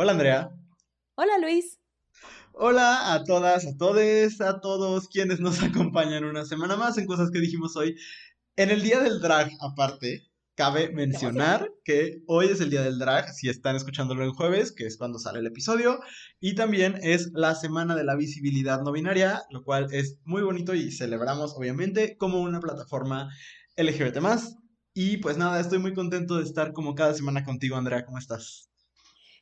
Hola Andrea. Hola Luis. Hola a todas, a todos, a todos quienes nos acompañan una semana más en cosas que dijimos hoy. En el día del drag, aparte, cabe mencionar que hoy es el día del drag, si están escuchándolo en jueves, que es cuando sale el episodio, y también es la semana de la visibilidad no binaria, lo cual es muy bonito y celebramos obviamente como una plataforma LGBT Y pues nada, estoy muy contento de estar como cada semana contigo, Andrea, ¿cómo estás?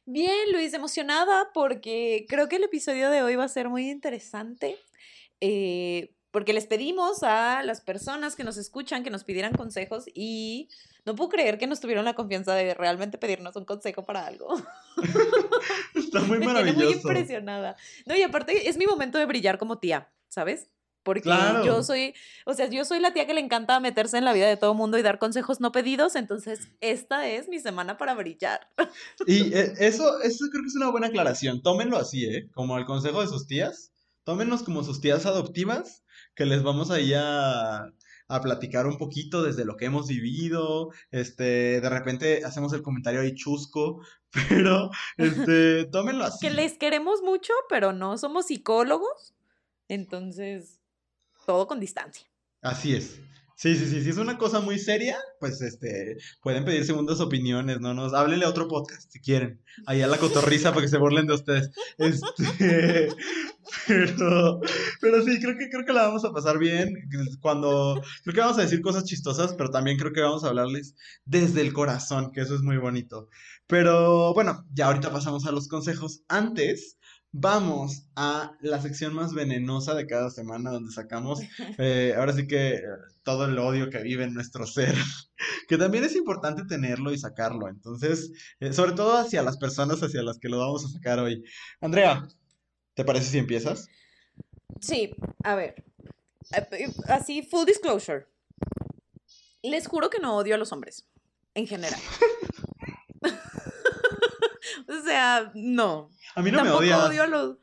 Bien, Luis, emocionada porque creo que el episodio de hoy va a ser muy interesante. Eh, porque les pedimos a las personas que nos escuchan que nos pidieran consejos y no puedo creer que nos tuvieron la confianza de realmente pedirnos un consejo para algo. Está muy maravilloso. Estoy muy impresionada. No, y aparte es mi momento de brillar como tía, ¿sabes? Porque yo soy, o sea, yo soy la tía que le encanta meterse en la vida de todo mundo y dar consejos no pedidos, entonces esta es mi semana para brillar. Y eh, eso, eso creo que es una buena aclaración. Tómenlo así, ¿eh? Como el consejo de sus tías. Tómenos como sus tías adoptivas que les vamos ahí a, a platicar un poquito desde lo que hemos vivido, este, de repente hacemos el comentario ahí chusco, pero, este, tómenlo así. Que les queremos mucho, pero no somos psicólogos, entonces, todo con distancia. Así es. Sí, sí, sí, si es una cosa muy seria, pues este, pueden pedir segundas opiniones, ¿no? Nos, háblenle a otro podcast si quieren. Ahí a la cotorriza para que se burlen de ustedes. Este, pero, pero sí, creo que, creo que la vamos a pasar bien. Cuando, creo que vamos a decir cosas chistosas, pero también creo que vamos a hablarles desde el corazón, que eso es muy bonito. Pero bueno, ya ahorita pasamos a los consejos. Antes, vamos a la sección más venenosa de cada semana donde sacamos eh, ahora sí que todo el odio que vive en nuestro ser, que también es importante tenerlo y sacarlo, entonces, eh, sobre todo hacia las personas hacia las que lo vamos a sacar hoy. Andrea, ¿te parece si empiezas? Sí, a ver, eh, así, full disclosure. Les juro que no odio a los hombres, en general. o sea, no, a mí no me odias. odio a los...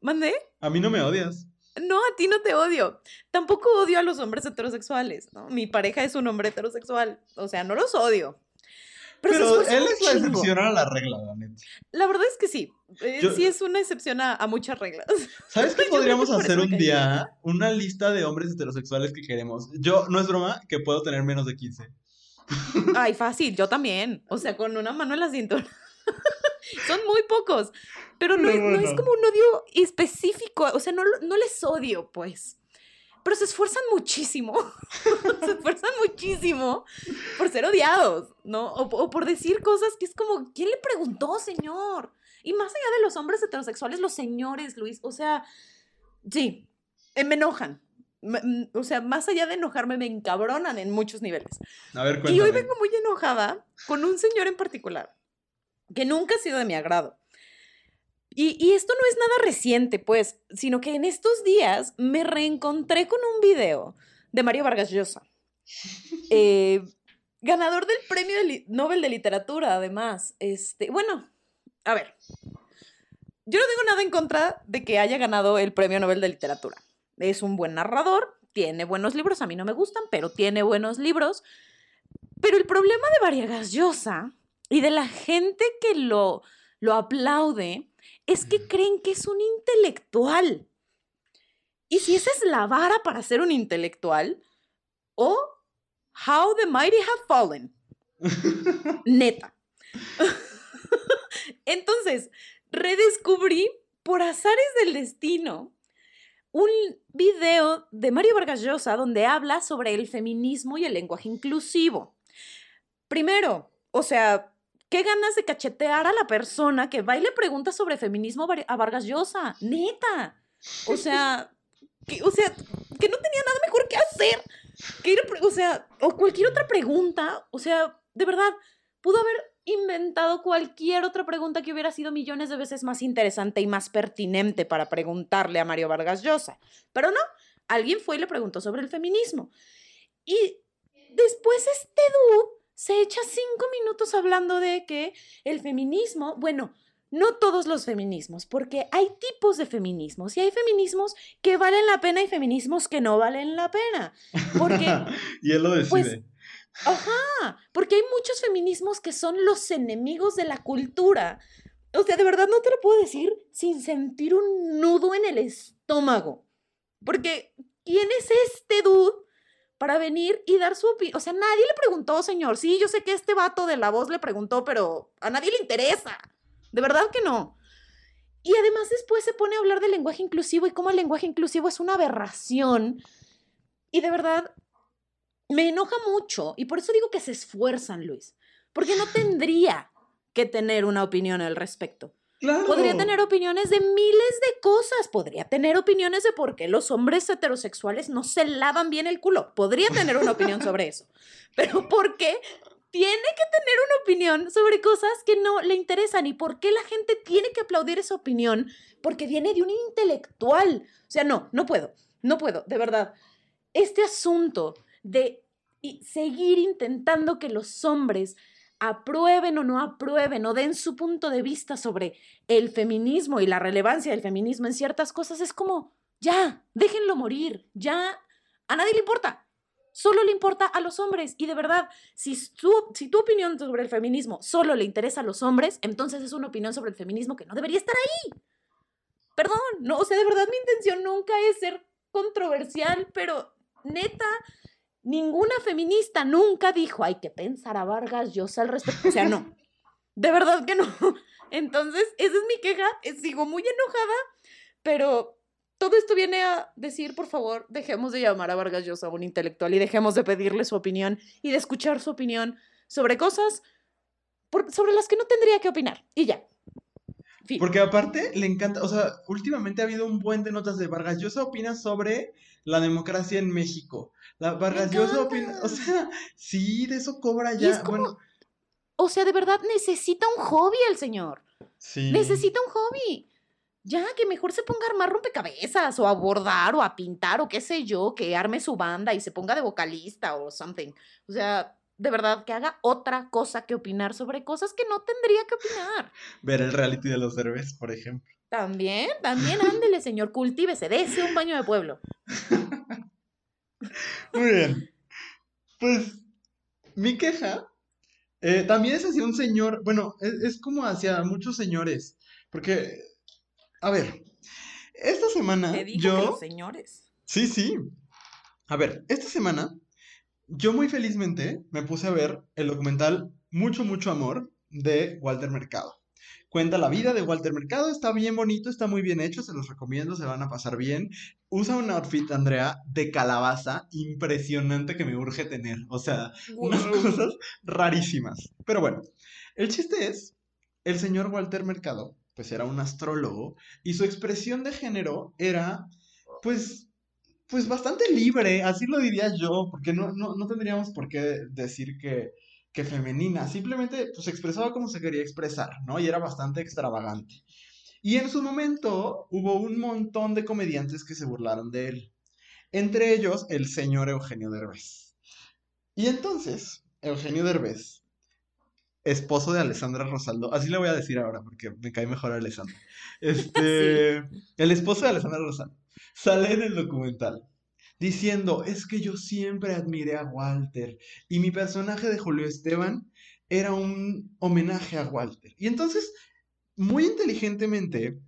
¿Mandé? A mí no me odias. No, a ti no te odio. Tampoco odio a los hombres heterosexuales, ¿no? Mi pareja es un hombre heterosexual. O sea, no los odio. Pero, él es la excepción a la regla, la La verdad es que sí. Eh, sí es una excepción a, muchas reglas. ¿Sabes qué podríamos hacer un día? Una lista de hombres heterosexuales que queremos. Yo, no es broma, que puedo tener menos de 15. Ay, fácil, yo también. O sea, con una mano en la cintura. Son muy pocos, pero no, es como un odio específico, o sea, no, no les odio, pues. Pero se esfuerzan muchísimo, se esfuerzan muchísimo por ser odiados, ¿no? O, por decir cosas que es como, ¿quién le preguntó, señor? Y más allá de los hombres heterosexuales, los señores, Luis, o sea, sí, eh, me enojan, mm, o sea, más allá de enojarme, me encabronan en muchos niveles. A ver, Y hoy vengo muy enojada con un señor en particular que nunca ha sido de mi agrado. Y, esto no es nada reciente, pues, sino que en estos días me reencontré con un video de Mario Vargas Llosa, eh, ganador del Premio Nobel de Literatura, además. Este, bueno, a ver, yo no tengo nada en contra de que haya ganado el Premio Nobel de Literatura. Es un buen narrador, tiene buenos libros, a mí no me gustan, pero tiene buenos libros. Pero el problema de Vargas Llosa y de la gente que lo, lo aplaude es que creen que es un intelectual. Y si esa es la vara para ser un intelectual, o How the Mighty Have Fallen. Neta. Entonces, redescubrí por azares del destino un video de Mario Vargas Llosa donde habla sobre el feminismo y el lenguaje inclusivo. Primero, o sea, Qué ganas de cachetear a la persona que va y le pregunta sobre feminismo a Vargas Llosa. Neta. O sea, que, o sea, que no tenía nada mejor que hacer. Que ir o sea, o cualquier otra pregunta. O sea, de verdad, pudo haber inventado cualquier otra pregunta que hubiera sido millones de veces más interesante y más pertinente para preguntarle a Mario Vargas Llosa. Pero no, alguien fue y le preguntó sobre el feminismo. Y después este dude se echa cinco minutos hablando de que el feminismo, bueno, no todos los feminismos, porque hay tipos de feminismos y hay feminismos que valen la pena y feminismos que no valen la pena. Porque, y él lo pues, decide. ajá, porque hay muchos feminismos que son los enemigos de la cultura, o sea, de verdad no te lo puedo decir sin sentir un nudo en el estómago. Porque, ¿quién es este dude para venir y dar su opinión? O sea, nadie le preguntó, señor. Sí, yo sé que este vato de la voz le preguntó, pero a nadie le interesa. De verdad que no. Y además después se pone a hablar del lenguaje inclusivo y cómo el lenguaje inclusivo es una aberración. Y de verdad, me enoja mucho. Y por eso digo que se esfuerzan, Luis. Porque no tendría que tener una opinión al respecto. Podría tener opiniones de miles de cosas. Podría tener opiniones de por qué los hombres heterosexuales no se lavan bien el culo. Podría tener una opinión sobre eso. Pero ¿por qué tiene que tener una opinión sobre cosas que no le interesan? ¿Y por qué la gente tiene que aplaudir esa opinión? Porque viene de un intelectual. O sea, no, no puedo. No puedo, de verdad. Este asunto de seguir intentando que los hombres aprueben o no aprueben o den su punto de vista sobre el feminismo y la relevancia del feminismo en ciertas cosas, es como, ya, déjenlo morir, ya, a nadie le importa, solo le importa a los hombres. Y de verdad, si tu, si tu opinión sobre el feminismo solo le interesa a los hombres, entonces es una opinión sobre el feminismo que no debería estar ahí. Perdón, no, o sea, de verdad mi intención nunca es ser controversial, pero neta, Ninguna feminista nunca dijo, hay que pensar a Vargas Llosa al respecto. O sea, no. De verdad que no. Entonces, esa es mi queja. Eh, sigo muy enojada, pero todo esto viene a decir, por favor, dejemos de llamar a Vargas Llosa un intelectual y dejemos de pedirle su opinión y de escuchar su opinión sobre cosas sobre las que no tendría que opinar. Y ya. Porque aparte le encanta, o sea, últimamente ha habido un buen de notas de Vargas Llosa opina sobre la democracia en México. La Vargas Llosa opina, o sea, sí, de eso cobra ya. bueno. O sea, de verdad necesita un hobby el señor. Sí. Necesita un hobby. Ya, que mejor se ponga a armar rompecabezas o a bordar o a pintar o qué sé yo, que arme su banda y se ponga de vocalista o something. O sea, de verdad, que haga otra cosa que opinar sobre cosas que no tendría que opinar. Ver el reality de los derbes, por ejemplo. También, también ándele, señor, cultívese, dése un baño de pueblo. Muy bien. Pues, mi queja eh, también es hacia un señor, bueno, es, como hacia muchos señores, porque, a ver, esta semana yo... los señores. Sí, sí. A ver, esta semana yo muy felizmente me puse a ver el documental Mucho, mucho amor de Walter Mercado. Cuenta la vida de Walter Mercado, está bien bonito, está muy bien hecho, se los recomiendo, se van a pasar bien. Usa un outfit, Andrea, de calabaza impresionante que me urge tener. O sea, unas cosas rarísimas. Pero bueno, el chiste es, el señor Walter Mercado, pues era un astrólogo y su expresión de género era, pues, pues bastante libre, así lo diría yo, porque no, no, tendríamos por qué decir que, que femenina, simplemente pues expresaba como se quería expresar, ¿no? Y era bastante extravagante. Y en su momento hubo un montón de comediantes que se burlaron de él, entre ellos el señor Eugenio Derbez. Y entonces, Eugenio Derbez, esposo de Alessandra Rosaldo, así le voy a decir ahora porque me cae mejor Alessandra. Este, el esposo de Alessandra Rosaldo sale en el documental diciendo, es que yo siempre admiré a Walter y mi personaje de Julio Esteban era un homenaje a Walter. Y entonces, muy inteligentemente,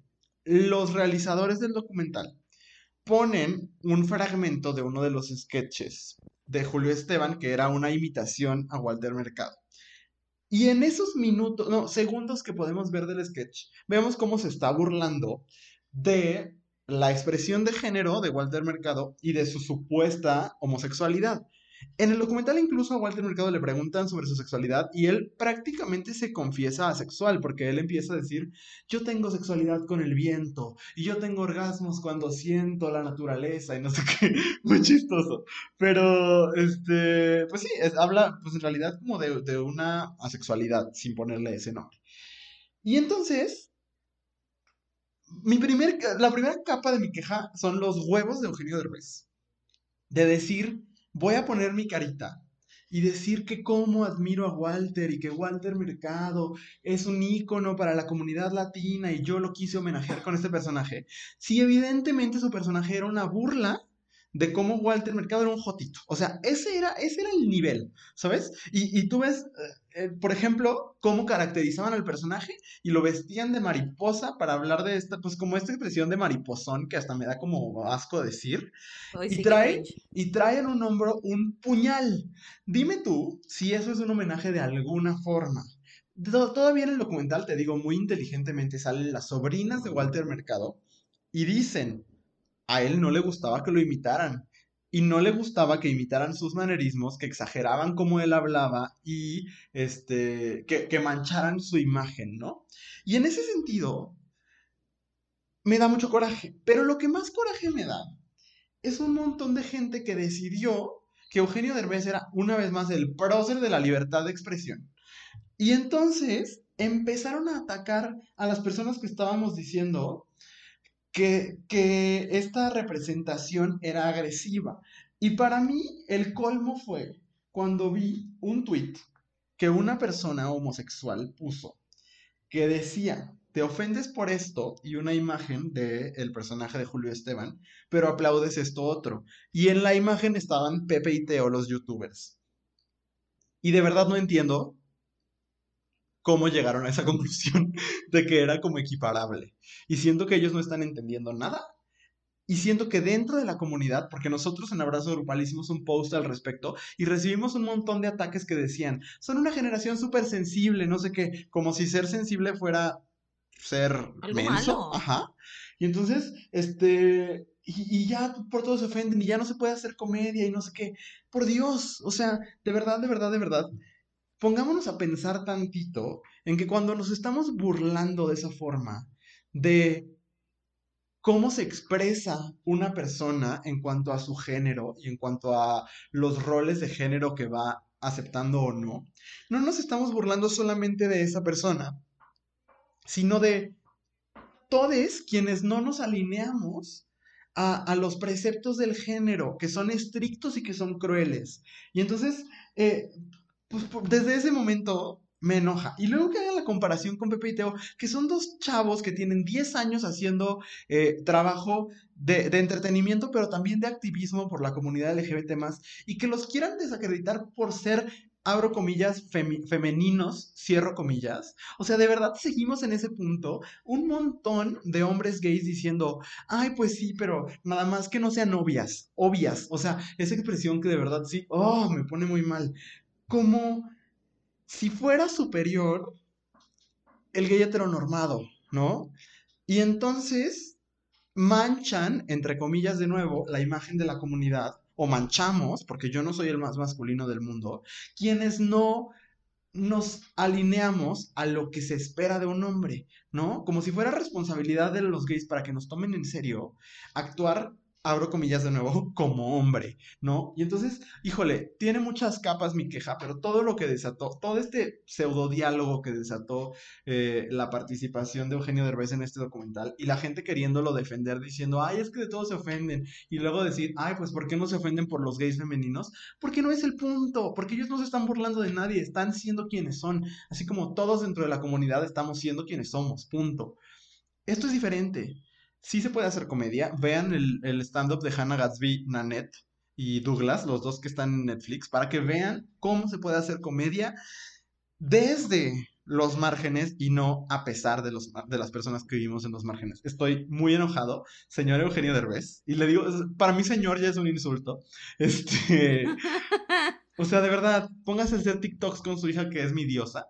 los realizadores del documental ponen un fragmento de uno de los sketches de Julio Esteban que era una imitación a Walter Mercado. Y en esos minutos, no, segundos que podemos ver del sketch, vemos cómo se está burlando de la expresión de género de Walter Mercado y de su supuesta homosexualidad. En el documental incluso a Walter Mercado le preguntan sobre su sexualidad y él prácticamente se confiesa asexual porque él empieza a decir, yo tengo sexualidad con el viento y yo tengo orgasmos cuando siento la naturaleza y no sé qué, muy chistoso. Pero, este, pues sí, habla pues en realidad como de, de una asexualidad sin ponerle ese nombre. Y entonces, mi primer, la primera capa de mi queja son los huevos de Eugenio Derbez. De decir, voy a poner mi carita y decir que cómo admiro a Walter y que Walter Mercado es un ícono para la comunidad latina y yo lo quise homenajear con este personaje. Si evidentemente su personaje era una burla de cómo Walter Mercado era un jotito. O sea, ese era, ese era el nivel, ¿sabes? Y, y tú ves, eh, por ejemplo, cómo caracterizaban al personaje y lo vestían de mariposa para hablar de esta, pues como esta expresión de mariposón que hasta me da como asco decir. y, trae, y trae en un hombro un puñal. Dime tú si eso es un homenaje de alguna forma. Todavía en el documental, te digo, muy inteligentemente salen las sobrinas de Walter Mercado y dicen, a él no le gustaba que lo imitaran y no le gustaba que imitaran sus manerismos, que exageraban cómo él hablaba y este, que, que mancharan su imagen, ¿no? Y en ese sentido, me da mucho coraje, pero lo que más coraje me da es un montón de gente que decidió que Eugenio Derbez era una vez más el prócer de la libertad de expresión y entonces empezaron a atacar a las personas que estábamos diciendo que, que esta representación era agresiva. Y para mí el colmo fue cuando vi un tuit que una persona homosexual puso que decía, te ofendes por esto y una imagen del personaje de Julio Esteban, pero aplaudes esto otro. Y en la imagen estaban Pepe y Teo, los youtubers. Y de verdad no entiendo cómo llegaron a esa conclusión de que era como equiparable. Y siento que ellos no están entendiendo nada. Y siento que dentro de la comunidad, porque nosotros en Abrazo Grupal hicimos un post al respecto y recibimos un montón de ataques que decían, son una generación súper sensible, no sé qué, como si ser sensible fuera ser menso. Ajá. Y entonces, este, y, y, ya por todos se ofenden y ya no se puede hacer comedia y no sé qué. Por Dios, o sea, de verdad, de verdad, de verdad, pongámonos a pensar tantito en que cuando nos estamos burlando de esa forma, de cómo se expresa una persona en cuanto a su género y en cuanto a los roles de género que va aceptando o no, no nos estamos burlando solamente de esa persona, sino de todos quienes no nos alineamos a, los preceptos del género, que son estrictos y que son crueles. Y entonces, eh, pues desde ese momento me enoja. Y luego que hagan la comparación con Pepe y Teo, que son dos chavos que tienen 10 años haciendo eh, trabajo de, entretenimiento, pero también de activismo por la comunidad LGBT y que los quieran desacreditar por ser, abro comillas, femeninos, cierro comillas. O sea, de verdad seguimos en ese punto. Un montón de hombres gays diciendo, ay, pues sí, pero nada más que no sean obvias, obvias. O sea, esa expresión que de verdad sí, oh, me pone muy mal como si fuera superior el gay heteronormado, ¿no? Y entonces manchan, entre comillas de nuevo, la imagen de la comunidad, o manchamos, porque yo no soy el más masculino del mundo, quienes no nos alineamos a lo que se espera de un hombre, ¿no? Como si fuera responsabilidad de los gays para que nos tomen en serio, actuar abro comillas de nuevo, como hombre, ¿no? Y entonces, híjole, tiene muchas capas mi queja, pero todo lo que desató, todo este pseudo diálogo que desató eh, la participación de Eugenio Derbez en este documental y la gente queriéndolo defender diciendo, ay, es que de todos se ofenden, y luego decir, ay, pues, ¿por qué no se ofenden por los gays femeninos? Porque no es el punto, porque ellos no se están burlando de nadie, están siendo quienes son, así como todos dentro de la comunidad estamos siendo quienes somos, punto. Esto es diferente sí se puede hacer comedia. Vean el, stand-up de Hannah Gatsby, Nanette y Douglas, los dos que están en Netflix, para que vean cómo se puede hacer comedia desde los márgenes y no a pesar de, los, de las personas que vivimos en los márgenes. Estoy muy enojado, señor Eugenio Derbez, y le digo, para mí señor ya es un insulto. Este, o sea, de verdad, póngase a hacer TikToks con su hija que es mi diosa,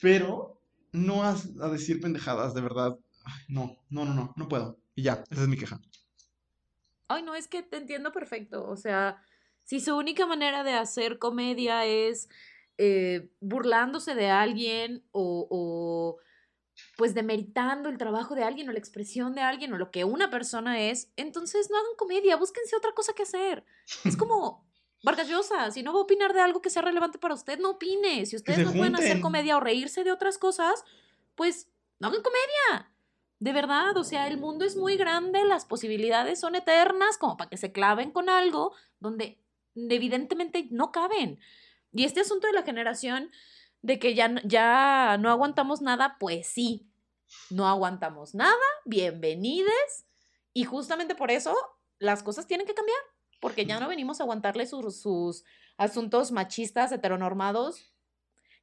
pero no a, a decir pendejadas, de verdad. No, no, no, no, no puedo. Y ya, esa es mi queja. Ay, no, es que te entiendo perfecto. O sea, si su única manera de hacer comedia es eh, burlándose de alguien o, o pues demeritando el trabajo de alguien o la expresión de alguien o lo que una persona es, entonces no hagan comedia, búsquense otra cosa que hacer. Es como Vargas Llosa, si no va a opinar de algo que sea relevante para usted, no opine. Si ustedes no pueden hacer comedia o reírse de otras cosas, pues no hagan comedia. De verdad, o sea, el mundo es muy grande, las posibilidades son eternas como para que se claven con algo donde evidentemente no caben. Y este asunto de la generación de que ya, ya no aguantamos nada, pues sí, no aguantamos nada, bienvenides. Y justamente por eso las cosas tienen que cambiar, porque ya no venimos a aguantarle sus, sus asuntos machistas, heteronormados.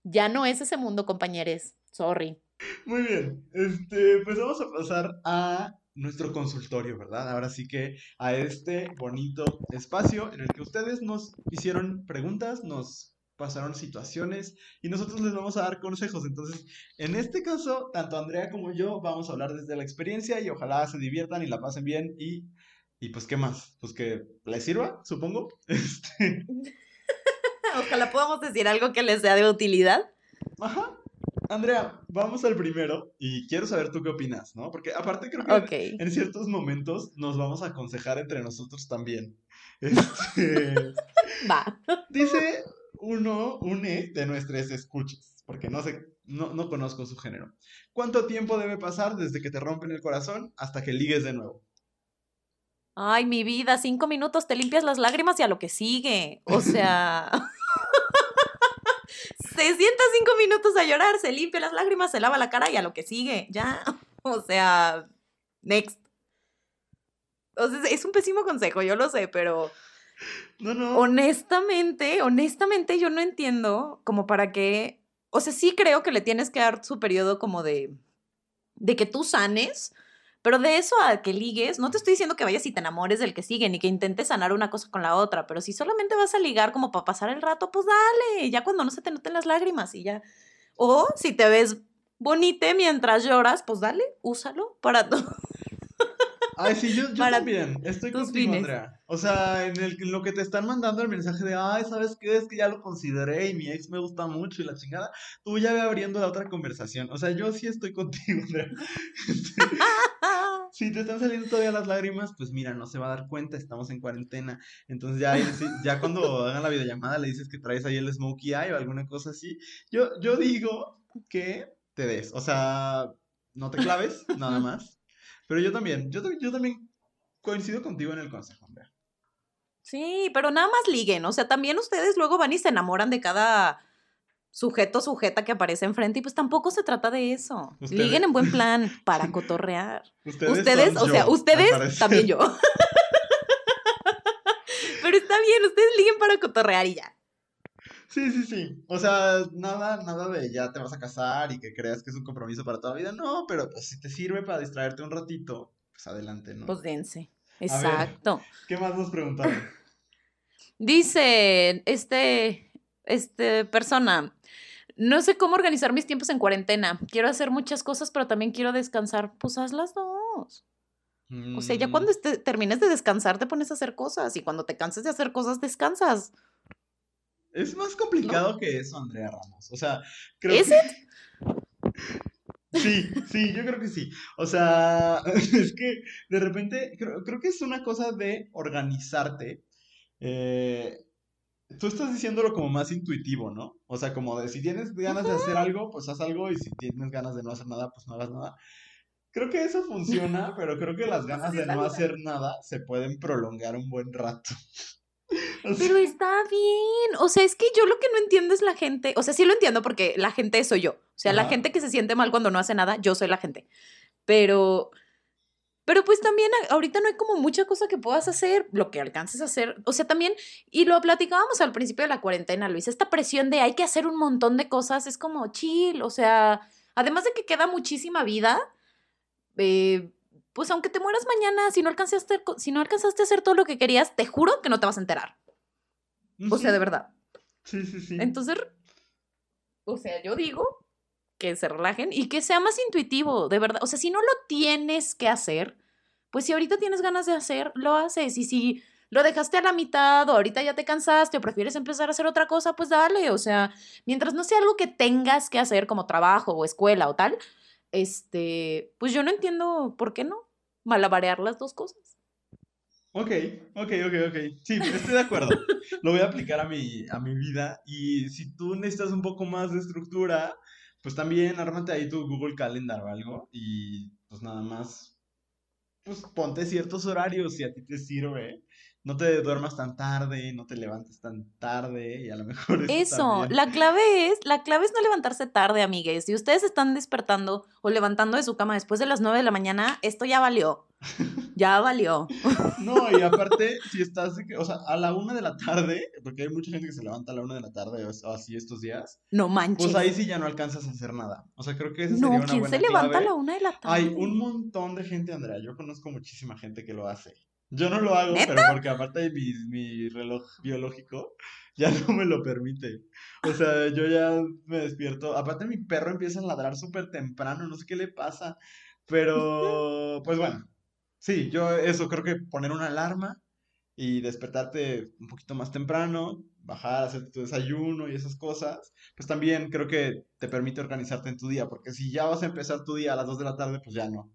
Ya no es ese mundo, compañeros. Sorry. Muy bien, este, pues vamos a pasar a nuestro consultorio, ¿verdad? Ahora sí que a este bonito espacio en el que ustedes nos hicieron preguntas, nos pasaron situaciones y nosotros les vamos a dar consejos. Entonces, en este caso, tanto Andrea como yo vamos a hablar desde la experiencia y ojalá se diviertan y la pasen bien y, y pues, ¿qué más? Pues que les sirva, supongo. Este... ojalá podamos decir algo que les sea de utilidad. Ajá. Andrea, vamos al primero y quiero saber tú qué opinas, ¿no? Porque aparte creo que en ciertos momentos nos vamos a aconsejar entre nosotros también. Este, Va. Dice uno, une de nuestras escuchas, porque no sé, no, no conozco su género. ¿Cuánto tiempo debe pasar desde que te rompen el corazón hasta que ligues de nuevo? Ay, mi vida, cinco minutos, te limpias las lágrimas y a lo que sigue. O sea. se sienta cinco minutos a llorar, se limpia las lágrimas, se lava la cara y a lo que sigue, ya. O sea, next. O sea, es un pésimo consejo, yo lo sé, pero... No, no. Honestamente, honestamente yo no entiendo como para qué... O sea, sí creo que le tienes que dar su periodo como de... De que tú sanes, pero de eso a que ligues, no te estoy diciendo que vayas y te enamores del que sigue, ni que intentes sanar una cosa con la otra, pero si solamente vas a ligar como para pasar el rato, pues dale, ya cuando no se te noten las lágrimas y ya. O si te ves bonita mientras lloras, pues dale, úsalo para todo. Ay, sí, yo, también. Estoy contigo, Andrea. O sea, en, el, lo que te están mandando el mensaje de, ay, ¿sabes qué? Es que ya lo consideré y mi ex me gusta mucho y la chingada. Tú ya ve abriendo la otra conversación. O sea, yo sí estoy contigo, Andrea. Si te están saliendo todavía las lágrimas, pues mira, no se va a dar cuenta, estamos en cuarentena. Entonces ya, ya cuando hagan la videollamada le dices que traes ahí el smokey eye o alguna cosa así. Yo, yo digo que te des. O sea, no te claves, nada más. Pero yo también, yo, yo también coincido contigo en el consejo, Andrea. Sí, pero nada más liguen, o sea, también ustedes luego van y se enamoran de cada sujeto sujeta que aparece enfrente y pues tampoco se trata de eso. Liguen en buen plan para cotorrear. Ustedes, o sea, ustedes también yo. pero está bien, ustedes liguen para cotorrear y ya. Sí, sí, sí. O sea, nada, nada de ya te vas a casar y que creas que es un compromiso para toda la vida. No, pero pues si te sirve para distraerte un ratito, pues adelante, ¿no? Pues dense. Exacto. ¿Qué más nos preguntaron? Dice este, este persona, no sé cómo organizar mis tiempos en cuarentena. Quiero hacer muchas cosas, pero también quiero descansar. Pues haz las dos. O sea, ya mm. cuando termines de descansar, te pones a hacer cosas. Y cuando te canses de hacer cosas, descansas. Es más complicado que eso, Andrea Ramos. O sea, creo ¿Es que... Sí, sí, yo creo que sí. O sea, es que de repente creo, que es una cosa de organizarte. Eh, tú estás diciéndolo como más intuitivo, ¿no? O sea, como de si tienes ganas de hacer algo, pues haz algo y si tienes ganas de no hacer nada, pues no hagas nada. Creo que eso funciona, pero creo que las ganas de no hacer nada se pueden prolongar un buen rato. Pero está bien. O sea, es que yo lo que no entiendo es la gente. O sea, sí lo entiendo porque la gente soy yo. O sea, la gente que se siente mal cuando no hace nada, yo soy la gente. Pero. Pero pues también ahorita no hay como mucha cosa que puedas hacer, lo que alcances a hacer. O sea, también, y lo platicábamos al principio de la cuarentena, Luis, esta presión de hay que hacer un montón de cosas es como chill. O sea, además de que queda muchísima vida, eh, pues aunque te mueras mañana, si no, alcanzaste, si no alcanzaste a hacer todo lo que querías, te juro que no te vas a enterar. O sea, de verdad. Sí, sí, sí. Entonces, o sea, yo digo que se relajen y que sea más intuitivo, de verdad. O sea, si no lo tienes que hacer, pues si ahorita tienes ganas de hacer, lo haces. Y si lo dejaste a la mitad o ahorita ya te cansaste o prefieres empezar a hacer otra cosa, pues dale. O sea, mientras no sea algo que tengas que hacer como trabajo o escuela o tal, este, pues yo no entiendo por qué no malabarear las dos cosas. Ok, ok, ok, ok. Sí, estoy de acuerdo. Lo voy a aplicar a mi, a mi vida. Y si tú necesitas un poco más de estructura, pues también ármate ahí tu Google Calendar o algo. Y pues nada más, pues ponte ciertos horarios si a ti te sirve no te duermas tan tarde, no te levantes tan tarde y a lo mejor eso. la clave es, la clave es no levantarse tarde, amigues. Si ustedes están despertando o levantando de su cama después de las 9 de la mañana, esto ya valió. Ya valió. No, y aparte, si estás, o sea, a la una de la tarde, porque hay mucha gente que se levanta a la una de la tarde o así estos días, No manches. pues ahí sí ya no alcanzas a hacer nada. O sea, creo que esa no, sería una ¿quién buena se levanta a la una de la tarde? Hay un montón de gente, Andrea. Yo conozco muchísima gente que lo hace. Yo no lo hago, ¿Neta? pero porque aparte de mi, mi reloj biológico ya no me lo permite. O sea, yo ya me despierto. Aparte mi perro empieza a ladrar súper temprano, no sé qué le pasa. Pero, pues bueno, sí, yo eso creo que poner una alarma y despertarte un poquito más temprano, bajar, hacer tu desayuno y esas cosas, pues también creo que te permite organizarte en tu día, porque si ya vas a empezar tu día a las 2 de la tarde, pues ya no,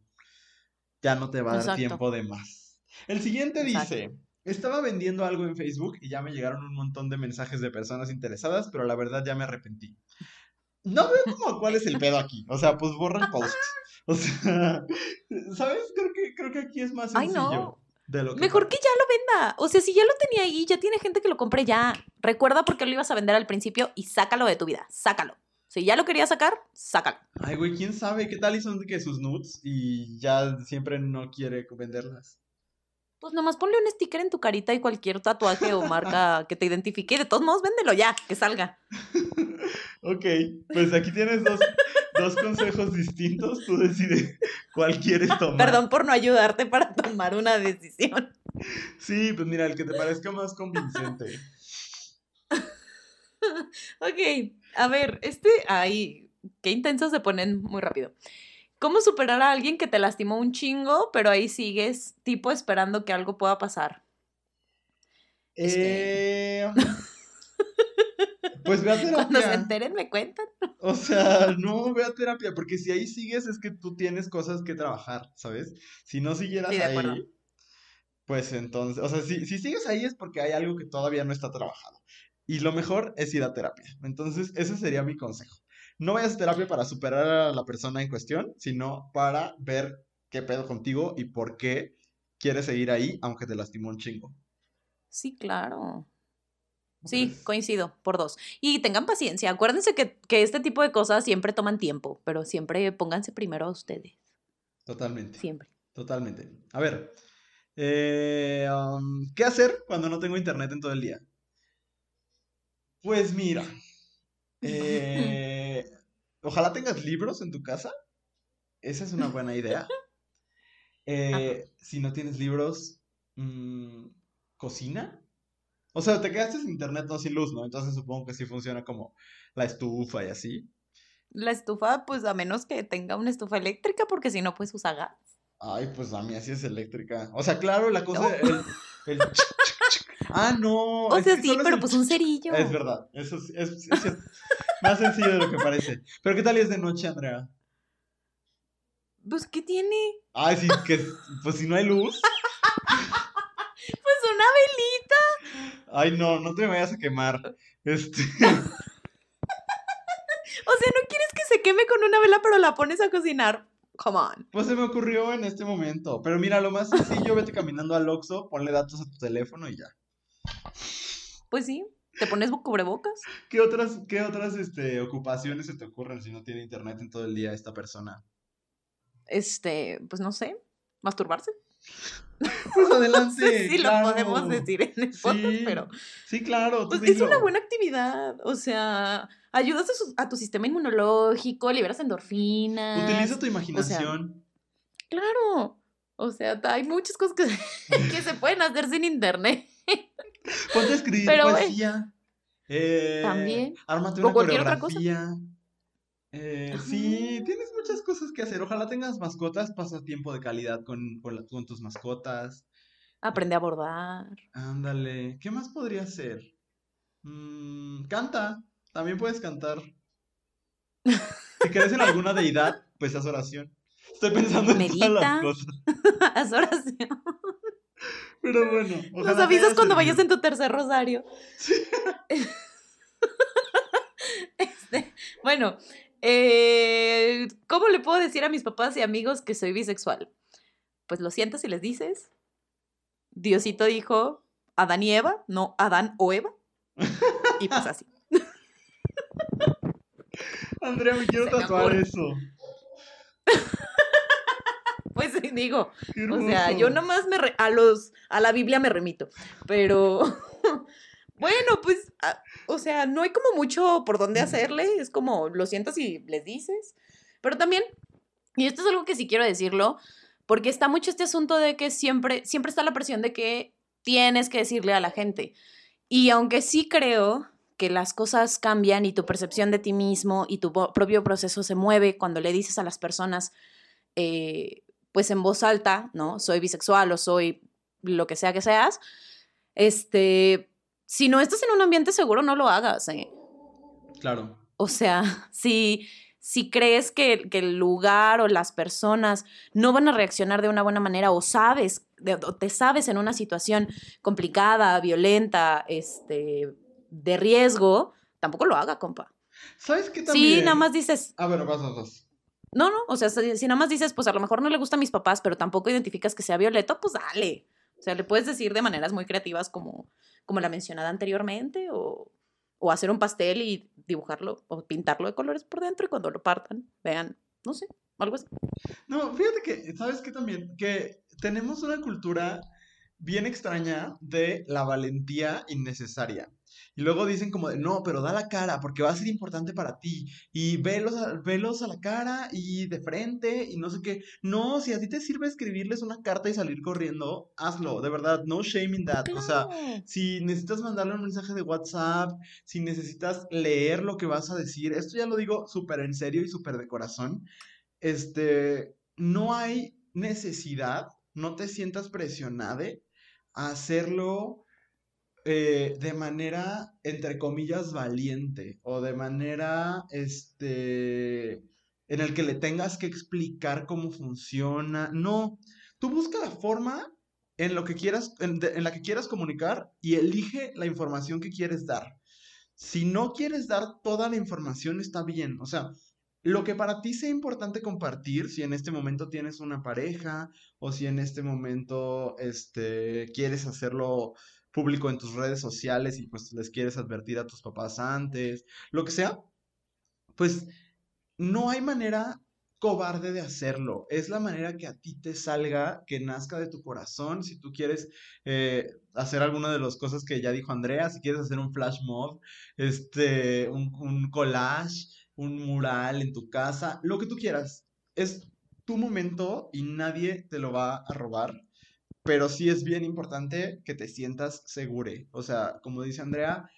ya no te va a dar Exacto. tiempo de más. El siguiente Exacto. dice, estaba vendiendo algo en Facebook y ya me llegaron un montón de mensajes de personas interesadas, pero la verdad ya me arrepentí. No veo como cuál es el pedo aquí, o sea, pues borra el post. O sea, ¿sabes? Creo que, creo que aquí es más Ay, sencillo no. de lo que Mejor que ya lo venda. O sea, si ya lo tenía ahí, ya tiene gente que lo compre ya. Recuerda por qué lo ibas a vender al principio y sácalo de tu vida. Sácalo. Si ya lo querías sacar, sácalo. Ay, güey, quién sabe qué tal y son de que sus nudes y ya siempre no quiere venderlas. Pues nomás ponle un sticker en tu carita y cualquier tatuaje o marca que te identifique. De todos modos, véndelo ya, que salga. Ok, pues aquí tienes dos, dos consejos distintos, tú decides cuál quieres tomar. Perdón por no ayudarte para tomar una decisión. Sí, pues mira, el que te parezca más convincente. Ok, a ver, este, ay, qué intensos se ponen muy rápido. ¿Cómo superar a alguien que te lastimó un chingo, pero ahí sigues, tipo, esperando que algo pueda pasar? Eh, Pues ve a Cuando se terapia. enteren, me cuentan. O sea, no ve a terapia, porque si ahí sigues es que tú tienes cosas que trabajar, ¿sabes? Si no siguieras Sí, ahí, pues entonces, o sea, si, si sigues ahí es porque hay algo que todavía no está trabajado. Y lo mejor es ir a terapia. Entonces, ese sería mi consejo. No vayas a terapia para superar a la persona en cuestión, sino para ver qué pedo contigo y por qué quieres seguir ahí, aunque te lastimó un chingo. Sí, claro. ¿No Sí, coincido, por dos. Y tengan paciencia. Acuérdense que, que este tipo de cosas siempre toman tiempo, pero siempre pónganse primero a ustedes. Totalmente. Siempre. Totalmente. A ver, eh, um, ¿qué hacer cuando no tengo internet en todo el día? Pues mira, eh, ojalá tengas libros en tu casa. Esa es una buena idea. Eh, si no tienes libros, mm, cocina. O sea, te quedaste sin internet, no sin luz, ¿no? Entonces supongo que sí funciona como la estufa y así. La estufa, pues a menos que tenga una estufa eléctrica, porque si no, pues usa gas. Ay, pues a mí así es eléctrica. O sea, claro, la cosa, No. el, el. Ah, no. O sea, sí, pero pues un cerillo. Es verdad, eso es, es-. Más sencillo de lo que parece. Pero ¿qué tal es de noche, Andrea? Pues, ¿qué tiene? Ay, sí, que pues si no hay luz. Pues una velita. Ay, no, no te vayas a quemar. Este, O sea, ¿no quieres que se queme con una vela, pero la pones a cocinar? Come on. pues se me ocurrió en este momento. Pero mira, lo más sencillo, vete caminando al Oxxo, ponle datos a tu teléfono y ya. Pues sí, te pones cubrebocas. ¿Qué otras, qué otras este, ocupaciones se te ocurren si no tiene internet en todo el día esta persona? Este, pues no sé, masturbarse. Pues No adelante. sé si claro. lo podemos decir en el podcast, Sí, pero sí, claro, pues, es una buena actividad. O sea, ayudas a, su- a tu sistema inmunológico, liberas endorfinas. Utiliza tu imaginación. Claro. O sea, hay muchas cosas que, que se pueden hacer sin internet. Ponte a escribir Pero, poesía. Eh, también. Ármate O una cualquier otra cosa. coreografía. Eh, sí, tienes muchas cosas que hacer. Ojalá tengas mascotas, pasa tiempo de calidad con, con, la- con tus mascotas. Aprende a bordar. Ándale. ¿Qué más podría hacer? Mm, canta. También puedes cantar. Si crees en alguna deidad, pues haz oración. Estoy pensando en todas las Medita. cosas. Haz oración. Pero bueno, Nos te avisas cuando vayas en tu tercer rosario. Este, bueno, eh, ¿cómo le puedo decir a mis papás y amigos que soy bisexual? Pues lo sientas y les dices. Diosito dijo Adán y Eva, no Adán o Eva. Y pues así. Andrea, me quiero Se tatuar eso. Pues digo. O sea, yo nomás me re- a los a la Biblia me remito, pero bueno, pues a- o sea, no hay como mucho por dónde hacerle, es como lo siento si les dices, pero también y esto es algo que sí quiero decirlo, porque está mucho este asunto de que siempre siempre está la presión de que tienes que decirle a la gente. Y aunque sí creo que las cosas cambian y tu percepción de ti mismo y tu propio proceso se mueve cuando le dices a las personas eh, pues en voz alta, ¿no? Soy bisexual o soy lo que sea que seas. Este, si no estás en un ambiente seguro, no lo hagas, ¿eh? Claro. O sea, si, si crees que, que el lugar o las personas no van a reaccionar de una buena manera o sabes, o te sabes en una situación complicada, violenta, este, de riesgo, tampoco lo haga, compa. ¿Sabes qué también? Sí, nada más dices, Ah, bueno, vas, vas, vas. No, no, o sea, si, si nada más dices, pues a lo mejor no le gusta a mis papás, pero tampoco identificas que sea Violeta, pues dale. O sea, le puedes decir de maneras muy creativas como, como la mencionada anteriormente, o, o hacer un pastel y dibujarlo o pintarlo de colores por dentro y cuando lo partan, vean, no sé, algo así. No, fíjate que, ¿sabes qué también? Que tenemos una cultura bien extraña de la valentía innecesaria. Y luego dicen como de, no, pero da la cara porque va a ser importante para ti. Y velos a, velos a la cara y de frente y no sé qué. No, si a ti te sirve escribirles una carta y salir corriendo, hazlo, de verdad, no shame in that. O sea, si necesitas mandarle un mensaje de WhatsApp, si necesitas leer lo que vas a decir, esto ya lo digo súper en serio y súper de corazón, este, no hay necesidad, no te sientas presionado hacerlo eh, de manera, entre comillas, valiente o de manera, este, en el que le tengas que explicar cómo funciona. No, tú busca la forma en lo que quieras, en la que quieras comunicar y elige la información que quieres dar. Si no quieres dar toda la información, está bien. O sea, lo que para ti sea importante compartir, si en este momento tienes una pareja o si en este momento este, quieres hacerlo público en tus redes sociales y pues les quieres advertir a tus papás antes, lo que sea, pues no hay manera cobarde de hacerlo. Es la manera que a ti te salga, que nazca de tu corazón. Si tú quieres eh, hacer alguna de las cosas que ya dijo Andrea, si quieres hacer un flash mob, este, un, un collage, un mural en tu casa, lo que tú quieras. Es tu momento y nadie te lo va a robar. Pero sí es bien importante que te sientas segure. O sea, como dice Andrea,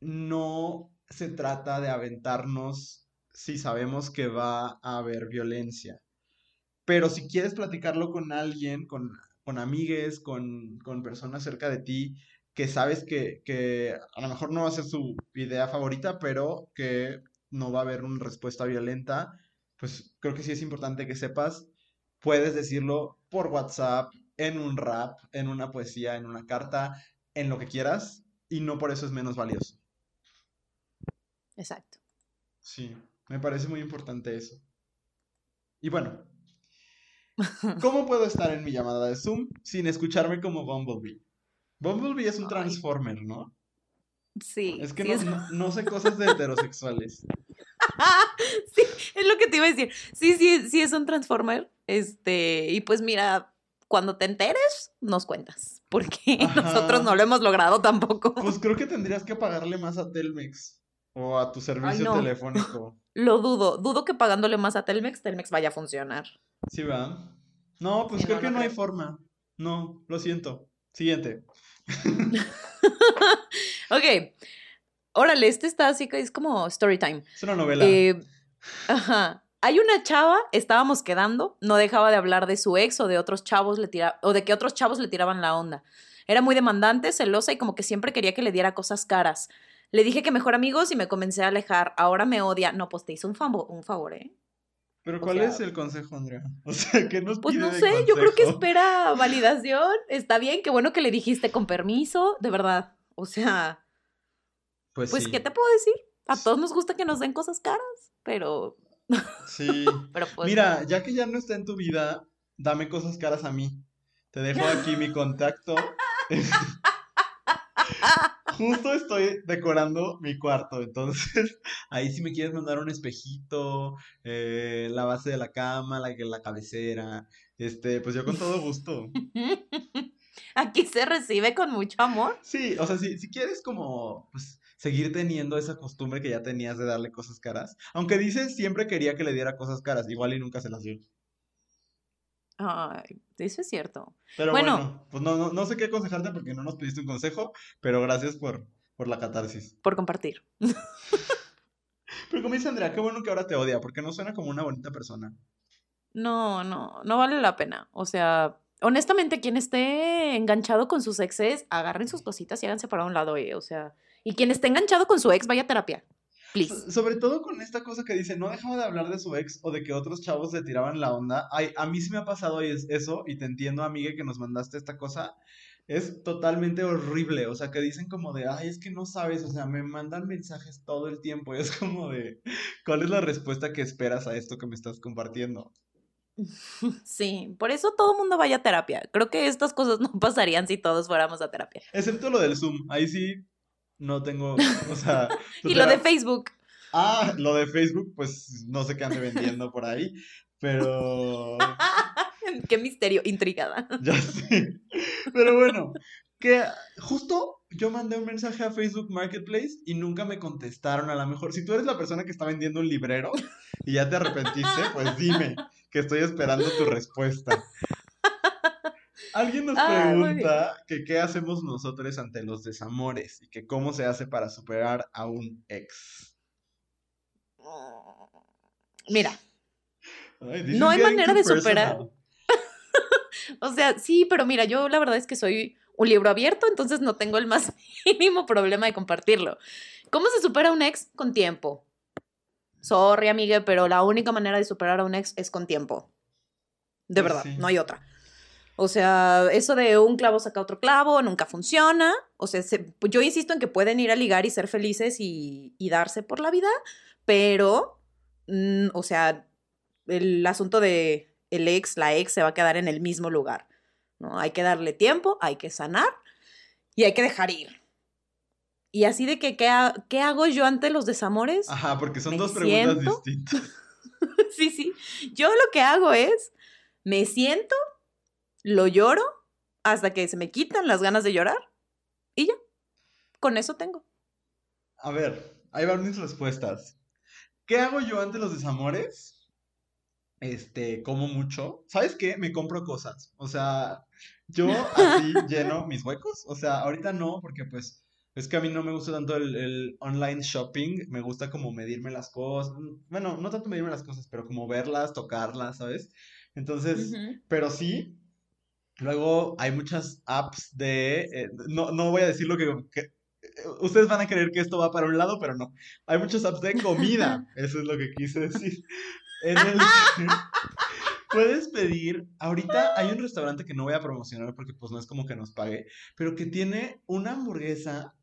no se trata de aventarnos si sabemos que va a haber violencia. Pero si quieres platicarlo con alguien, con, con amigues, con, con personas cerca de ti, que sabes que, que a lo mejor no va a ser su idea favorita, pero que no va a haber una respuesta violenta, pues creo que sí es importante que sepas, puedes decirlo por WhatsApp, en un rap, en una poesía, en una carta, en lo que quieras, y no por eso es menos valioso. Exacto. Sí, me parece muy importante eso. Y bueno, ¿cómo puedo estar en mi llamada de Zoom sin escucharme como Bumblebee? Bumblebee es un. Transformer, ¿no? Sí. Es que sí, no, es... no, no sé cosas de heterosexuales. sí, es lo que te iba a decir. Sí, sí, sí es un Transformer. Este, y pues mira, cuando te enteres, nos cuentas. Porque Ajá. nosotros no lo hemos logrado tampoco. Pues creo que tendrías que pagarle más a Telmex o a tu servicio no. telefónico. Lo dudo. Dudo que pagándole más a Telmex, Telmex vaya a funcionar. ¿Sí va? No, pues Sí, creo no, que no no hay creo. forma. No, lo siento. Siguiente. Ok. Órale, este está así que es como story time. Es una novela. Eh, ajá. Hay una chava, estábamos quedando, no dejaba de hablar de su ex o de otros chavos le tira, o de que otros chavos le tiraban la onda. Era muy demandante, celosa y como que siempre quería que le diera cosas caras. Le dije que mejor amigos y me comencé a alejar. Ahora me odia. No, pues te hizo un favor, un favor, ¿eh? Pero o ¿cuál sea- es el consejo, Andrea? O sea, ¿qué nos Pues pide no sé, yo creo que espera validación. Está bien, qué bueno que le dijiste con permiso, de verdad. O sea, Pues, pues, sí. ¿qué te puedo decir? A todos nos gusta que nos den cosas caras, pero, Sí. pero pues. Mira, ya que ya no está en tu vida, dame cosas caras a mí. Te dejo aquí mi contacto. Justo estoy decorando mi cuarto, entonces ahí si me quieres mandar un espejito, eh, la base de la cama, la, la cabecera, este, pues yo con todo gusto. Aquí se recibe con mucho amor. Sí, o sea, si, si quieres como, pues, seguir teniendo esa costumbre que ya tenías de darle cosas caras. Aunque dices siempre quería que le diera cosas caras, igual y nunca se las dio. Ay, eso es cierto. Pero Bueno. bueno, pues no, no, no sé qué aconsejarte porque no nos pediste un consejo, pero gracias por, por la catarsis. Por compartir. Pero como dice Andrea, qué bueno que ahora te odia, porque no suena como una bonita persona. No, no, no vale la pena. O sea, honestamente, quien esté enganchado con sus exes, agarren sus cositas y háganse para un lado, eh. O sea, y quien esté enganchado con su ex, vaya a terapia. Please. So- Sobre todo con esta cosa que dice, no dejaba de hablar de su ex o de que otros chavos le tiraban la onda. Ay, a mí sí me ha pasado es- eso y te entiendo, amiga, que nos mandaste esta cosa. Es totalmente horrible, o sea, que dicen como de, ay, es que no sabes, o sea, me mandan mensajes todo el tiempo y es como de, ¿cuál es la respuesta que esperas a esto que me estás compartiendo? Sí, por eso todo mundo vaya a terapia. Creo que estas cosas no pasarían si todos fuéramos a terapia. Excepto lo del Zoom, ahí sí no tengo, o sea... Y lo de Facebook. Ah, lo de Facebook, pues no sé qué ande vendiendo por ahí, pero... Qué misterio, intrigada. Ya sé. Pero bueno, que justo yo mandé un mensaje a Facebook Marketplace y nunca me contestaron. A lo mejor, si tú eres la persona que está vendiendo un librero y ya te arrepentiste, pues dime que estoy esperando tu respuesta. Alguien nos Ah, pregunta que qué hacemos nosotros ante los desamores y que cómo se hace para superar a un ex. Mira, Ay, No hay manera de superar. o sea, sí, pero mira, yo la verdad es que soy un libro abierto, entonces no tengo el más mínimo problema de compartirlo. ¿Cómo se supera un ex? Con tiempo. Sorry, amigue, pero la única manera de superar a un ex es con tiempo. De Pues verdad, sí. no hay otra. O sea, eso de un clavo saca otro clavo nunca funciona. O sea, se- pues, yo insisto en que pueden ir a ligar y ser felices y, y darse por la vida, pero, mm, o sea, el asunto de el ex, la ex se va a quedar en el mismo lugar. ¿no? Hay que darle tiempo, hay que sanar y hay que dejar ir. Y así de que, ¿qué, ha- qué hago yo ante los desamores? Ajá, porque son dos preguntas siento. distintas. sí, sí. Yo lo que hago es, me siento, lo lloro hasta que se me quitan las ganas de llorar y ya. Con eso tengo. A ver, ahí van mis respuestas. ¿Qué hago yo ante los desamores? Este, como mucho. ¿Sabes qué? Me compro cosas. O sea, yo así lleno mis huecos. O sea, ahorita no, porque pues es que a mí no me gusta tanto el, el online shopping. Me gusta como medirme las cosas. Bueno, no tanto medirme las cosas, pero como verlas, tocarlas, ¿sabes? Entonces, pero sí. Luego hay muchas apps de... eh, no, no voy a decir lo que, que- eh, Ustedes van a creer que esto va para un lado, pero no. Hay muchas apps de comida. Eso es lo que quise decir. En el puedes pedir... Ahorita hay un restaurante que no voy a promocionar porque pues no es como que nos pague, pero que tiene una hamburguesa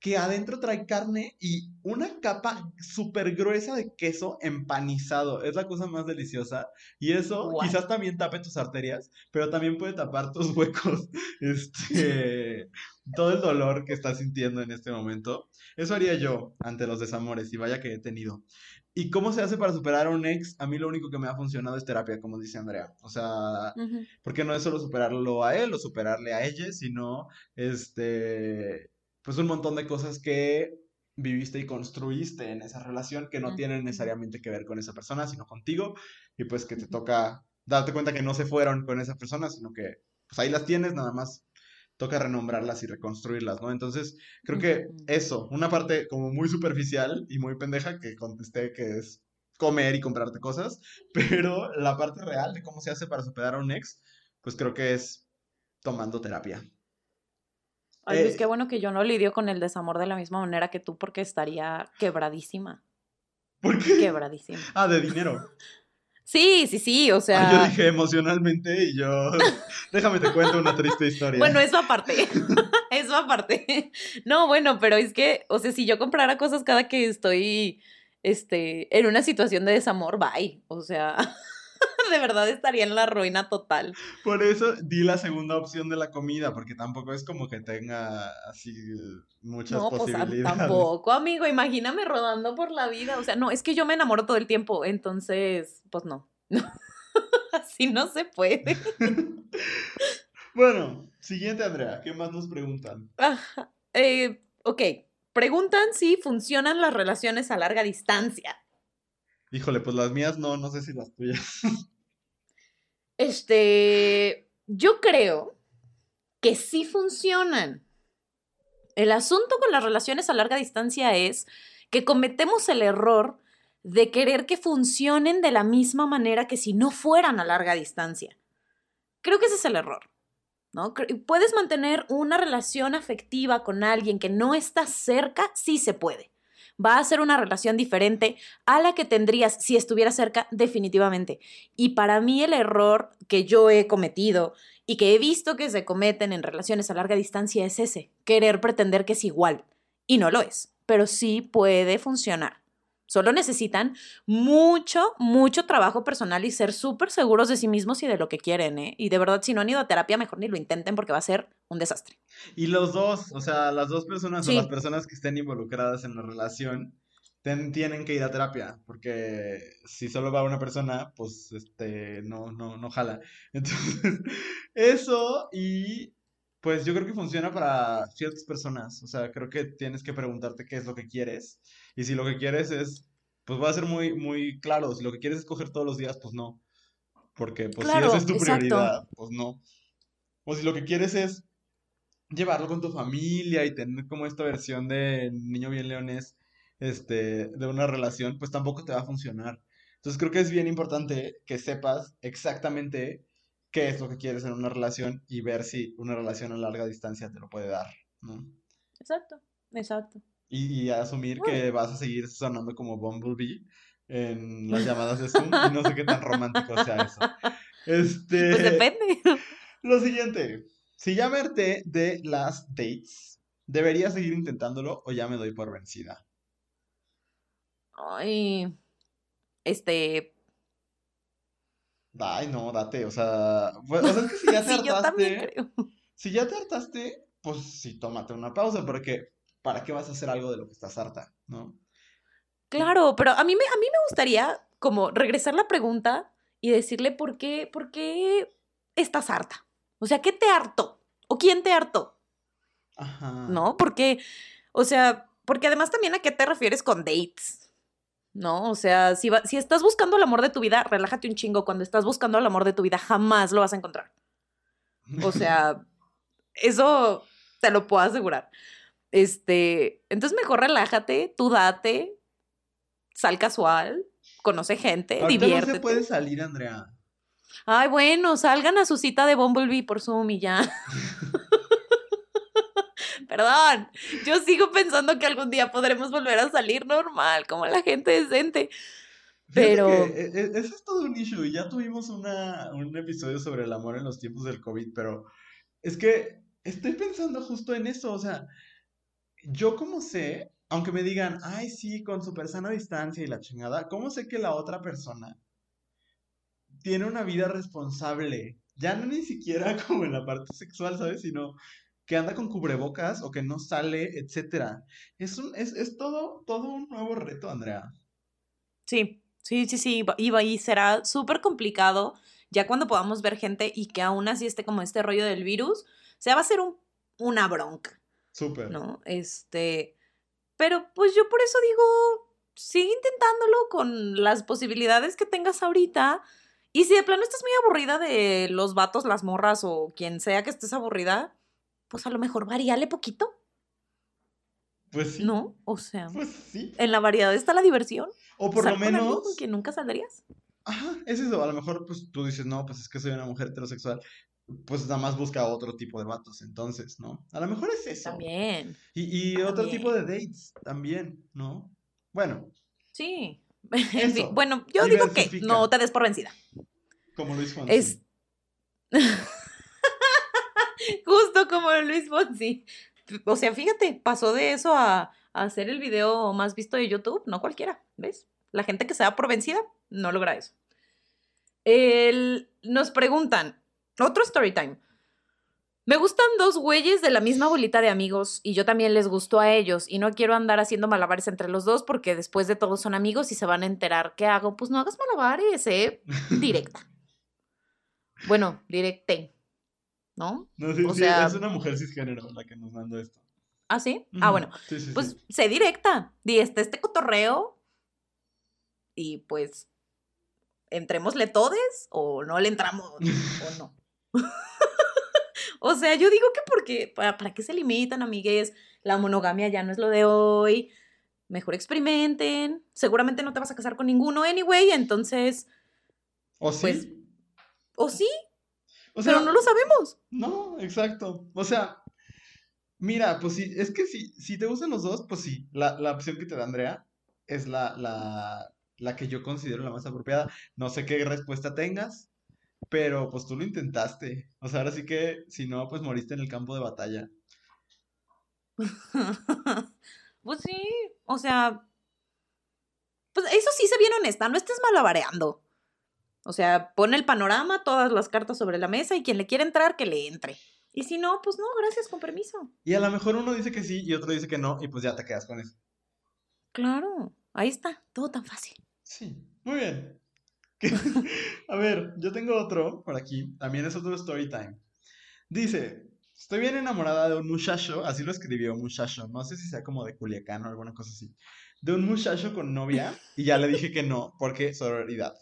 que adentro trae carne y una capa súper gruesa de queso empanizado. Es la cosa más deliciosa. Y eso quizás también tape tus arterias, pero también puede tapar tus huecos. Este, todo el dolor que estás sintiendo en este momento. Eso haría yo ante los desamores, y vaya que he tenido. ¿Y cómo se hace para superar a un ex? A mí lo único que me ha funcionado es terapia, como dice Andrea. O sea, porque no es solo superarlo a él o superarle a ella, sino este, pues un montón de cosas que viviste y construiste en esa relación que no tienen necesariamente que ver con esa persona, sino contigo, y pues que te toca darte cuenta que no se fueron con esa persona, sino que pues ahí las tienes, nada más toca renombrarlas y reconstruirlas, ¿no? Entonces, creo que eso, una parte como muy superficial y muy pendeja que contesté que es comer y comprarte cosas, pero la parte real de cómo se hace para superar a un ex, pues creo que es tomando terapia. Ay, Luis, Eh, qué bueno que yo no lidio con el desamor de la misma manera que tú porque estaría quebradísima. ¿Por qué? Quebradísima. Ah, de dinero. Sí, sí, sí, o Ah, sea... yo dije emocionalmente y yo... Déjame te cuento una triste historia. Bueno, eso aparte. eso aparte. No, bueno, pero es que, o sea, si yo comprara cosas cada que estoy este, en una situación de desamor, bye. O sea, de verdad estaría en la ruina total. Por eso di la segunda opción de la comida, porque tampoco es como que tenga así eh, muchas No, pues posibilidades. tampoco, amigo. Imagíname rodando por la vida. O sea, no, es que yo me enamoro todo el tiempo. Entonces, pues no. Así no se puede. bueno, siguiente, Andrea. ¿Qué más nos preguntan? Eh, ok. Preguntan si funcionan las relaciones a larga distancia. Híjole, pues las mías no, no sé si las tuyas. Este, yo creo que sí funcionan. El asunto con las relaciones a larga distancia es que cometemos el error de querer que funcionen de la misma manera que si no fueran a larga distancia. Creo que ese es el error. ¿no? Puedes mantener una relación afectiva con alguien que no está cerca, sí se puede. Va a ser una relación diferente a la que tendrías si estuviera cerca, definitivamente. Y para mí el error que yo he cometido y que he visto que se cometen en relaciones a larga distancia es ese, querer pretender que es igual. Y no lo es, pero sí puede funcionar. Solo necesitan mucho, mucho trabajo personal y ser súper seguros de sí mismos y de lo que quieren, ¿eh? Y de verdad, si no han ido a terapia, mejor ni lo intenten porque va a ser un desastre. Y los dos, o sea, las dos personas o las personas que estén involucradas en la relación tienen que ir a terapia, porque si solo va una persona, pues este, no, no, no jala. Entonces, eso y pues yo creo que funciona para ciertas personas. O sea, creo que tienes que preguntarte qué es lo que quieres. Y si lo que quieres es, pues va a ser muy, muy claro. Si lo que quieres es coger todos los días, pues no. Porque pues si esa es tu prioridad, pues no. O si lo que quieres es llevarlo con tu familia y tener como esta versión de niño bien leones, este, de una relación, pues tampoco te va a funcionar. Entonces creo que es bien importante que sepas exactamente qué es lo que quieres en una relación y ver si una relación a larga distancia te lo puede dar, ¿no? Exacto, exacto. Y, asumir que vas a seguir sonando como Bumblebee en las llamadas de Zoom y no sé qué tan romántico sea eso. Este, pues depende. Lo siguiente, si ya me de las dates, ¿debería seguir intentándolo o ya me doy por vencida? Ay, este, Ay, no, date, o sea, pues, o sea, es que si ya te sí, hartaste, si ya te hartaste, pues sí, tómate una pausa, porque ¿para qué vas a hacer algo de lo que estás harta, no? Claro, pero a mí me, a mí me gustaría como regresar la pregunta y decirle por qué, por qué estás harta. O sea, ¿qué te hartó? ¿O quién te hartó? Ajá. ¿No? Porque, o sea, porque además también a qué te refieres con dates. ¿No? O sea, si, si estás buscando el amor de tu vida, relájate un chingo. Cuando estás buscando el amor de tu vida, jamás lo vas a encontrar. O sea, eso te lo puedo asegurar. Este, entonces mejor relájate, tú date, sal casual, conoce gente, diviértete. no se puede salir, Andrea. Ay, bueno, salgan a su cita de Bumblebee por Zoom y ya. Perdón, yo sigo pensando que algún día podremos volver a salir normal, como la gente decente. Pero. E, e, ese es todo un issue. Y ya tuvimos una, un episodio sobre el amor en los tiempos del COVID, pero es que estoy pensando justo en eso. O sea, yo como sé, aunque me digan, ay, sí, con super sana distancia y la chingada, ¿cómo sé que la otra persona tiene una vida responsable? Ya no ni siquiera como en la parte sexual, ¿sabes? Sino que anda con cubrebocas o que no sale, etcétera. Es, un, es, es todo, todo un nuevo reto, Andrea. Sí, sí, sí, sí, y, y será súper complicado ya cuando podamos ver gente y que aún así esté como este rollo del virus, o sea, va a ser un, una bronca. Súper. ¿No? Este, pero pues yo por eso digo, sigue intentándolo con las posibilidades que tengas ahorita. Y si de plano estás muy aburrida de los vatos, las morras o quien sea que estés aburrida, pues a lo mejor varíale poquito. Pues sí. ¿No? O sea, pues sí. En la variedad está la diversión. O por lo menos. Con que nunca saldrías. Ajá, es eso. A lo mejor, pues tú dices, no, pues es que soy una mujer heterosexual. Pues nada más busca otro tipo de vatos, entonces, ¿no? A lo mejor es eso. También. Y, y otro tipo de dates también, ¿no? Bueno. Sí. bueno, yo digo que no te des por vencida. Como Luis Fonsi. Es. Justo como Luis Fonsi. O sea, fíjate, pasó de eso a, hacer el video más visto de YouTube, no cualquiera, ¿ves? La gente que se da por vencida no logra eso. nos preguntan, otro story time. Me gustan dos güeyes de la misma bolita de amigos y yo también les gustó a ellos y no quiero andar haciendo malabares entre los dos porque después de todo son amigos y se van a enterar. ¿Qué hago? Pues no hagas malabares, ¿eh? Directa. Bueno, directe. ¿No? No O sea- es una mujer cisgénero la que nos mandó esto. ¿Ah, sí? Ah, bueno. Sí, sí, Pues sí. sé directa. Di este, este cotorreo. Y pues. Entrémosle todes o no le entramos o no. o sea, yo digo que porque. ¿Para, para qué se limitan, amigues? La monogamia ya no es lo de hoy. Mejor experimenten. Seguramente no te vas a casar con ninguno, anyway. Entonces. ¿O sí? pues, O sí, o sea, pero no lo sabemos. No, exacto. O sea, mira, pues sí, es que si, si te gustan los dos, pues sí, la, la opción que te da Andrea es la, la, la que yo considero la más apropiada. No sé qué respuesta tengas, pero pues tú lo intentaste. O sea, ahora sí que, si no, pues moriste en el campo de batalla. pues sí, o sea, pues eso sí se bien honesta, no estés malabareando. O sea, pon el panorama, todas las cartas sobre la mesa y quien le quiera entrar, que le entre. Y si no, pues no, gracias, con permiso. Y a lo mejor uno dice que sí y otro dice que no, y pues ya te quedas con eso. Claro, ahí está, todo tan fácil. Sí, muy bien. A ver, yo tengo otro por aquí, también es otro story time. Dice, estoy bien enamorada de un muchacho, así lo escribió muchacho, no sé si sea como de Culiacán o alguna cosa así, de un muchacho con novia y ya le dije que no, porque sororidad.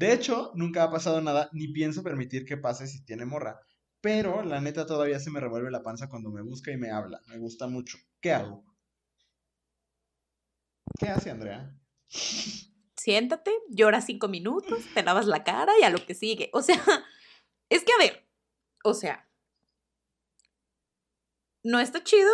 De hecho, nunca ha pasado nada, ni pienso permitir que pase si tiene morra, pero la neta todavía se me revuelve la panza cuando me busca y me habla, me gusta mucho. ¿Qué hago? ¿Qué hace Andrea? Siéntate, llora cinco minutos, te lavas la cara y a lo que sigue. O sea, es que a ver, o sea, no está chido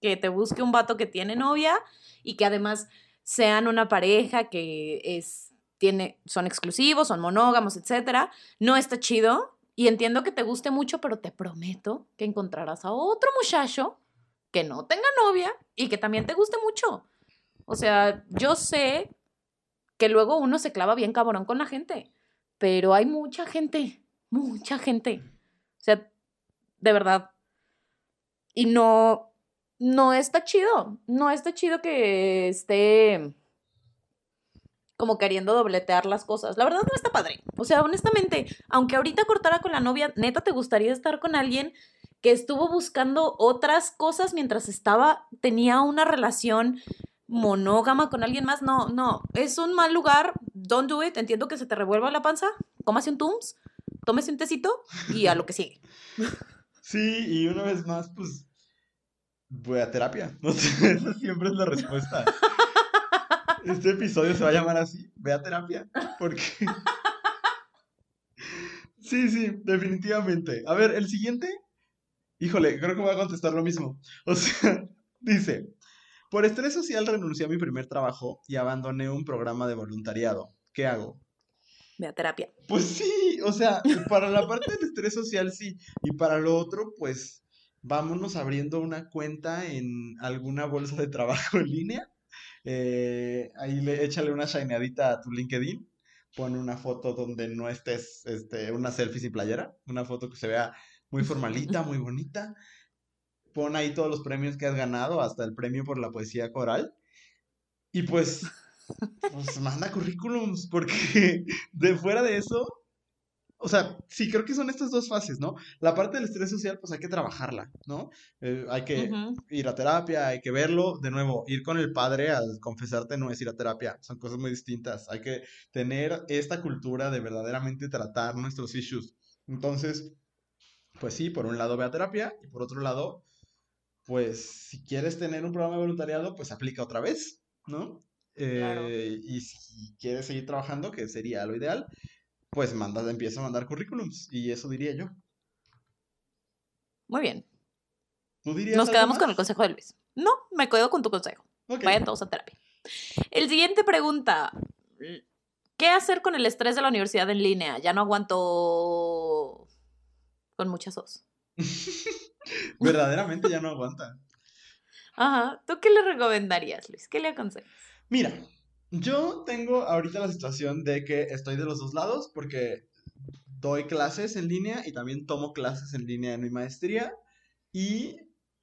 que te busque un vato que tiene novia y que además sean una pareja que es tiene son exclusivos, son monógamos, etcétera. No está chido y entiendo que te guste mucho, pero te prometo que encontrarás a otro muchacho que no tenga novia y que también te guste mucho. O sea, yo sé que luego uno se clava bien cabrón con la gente, pero hay mucha gente, mucha gente. O sea, de verdad. Y no, no está chido, no está chido que esté como queriendo dobletear las cosas. La verdad no está padre. O sea, honestamente, aunque ahorita cortara con la novia, neta te gustaría estar con alguien que estuvo buscando otras cosas mientras estaba, tenía una relación monógama con alguien más. No, no, es un mal lugar. Don't do it. Entiendo que se te revuelva la panza. Cómase un Tums, tómese un tecito y a lo que sigue. Sí, y una vez más, pues, voy a terapia. Esa siempre es la respuesta. Este episodio se va a llamar así, ve a terapia, porque... Sí, sí, definitivamente. A ver, el siguiente, híjole, creo que voy a contestar lo mismo. O sea, dice, por estrés social renuncié a mi primer trabajo y abandoné un programa de voluntariado. ¿Qué hago? Ve a terapia. Pues sí, o sea, para la parte del estrés social sí, y para lo otro, pues vámonos abriendo una cuenta en alguna bolsa de trabajo en línea. Eh, ahí le échale una shineadita a tu LinkedIn, pon una foto donde no estés, este, una selfie sin playera, una foto que se vea muy formalita, muy bonita. Pon ahí todos los premios que has ganado, hasta el premio por la poesía coral. Y pues, pues manda currículums, porque de fuera de eso, o sea, sí, creo que son estas dos fases, ¿no? La parte del estrés social, pues hay que trabajarla, ¿no? Eh, hay que Ujú. ir a terapia, hay que verlo. De nuevo, ir con el padre a confesarte no es ir a terapia, son cosas muy distintas. Hay que tener esta cultura de verdaderamente tratar nuestros issues. Entonces, pues sí, por un lado ve a terapia y por otro lado, pues si quieres tener un programa de voluntariado, pues aplica otra vez, ¿no? Claro. Eh, y si quieres seguir trabajando, que sería lo ideal, pues manda, empieza a mandar currículums. Y eso diría yo. Muy bien. ¿Tú dirías Nos quedamos con el consejo de Luis. No, me quedo con tu consejo. Vayan todos a terapia. El siguiente pregunta. ¿Qué hacer con el estrés de la universidad en línea? Ya no aguanto con muchas os. Verdaderamente ya no aguanta. Ajá. ¿Tú qué le recomendarías, Luis? ¿Qué le aconsejas? Mira, yo tengo ahorita la situación de que estoy de los dos lados porque doy clases en línea y también tomo clases en línea en mi maestría y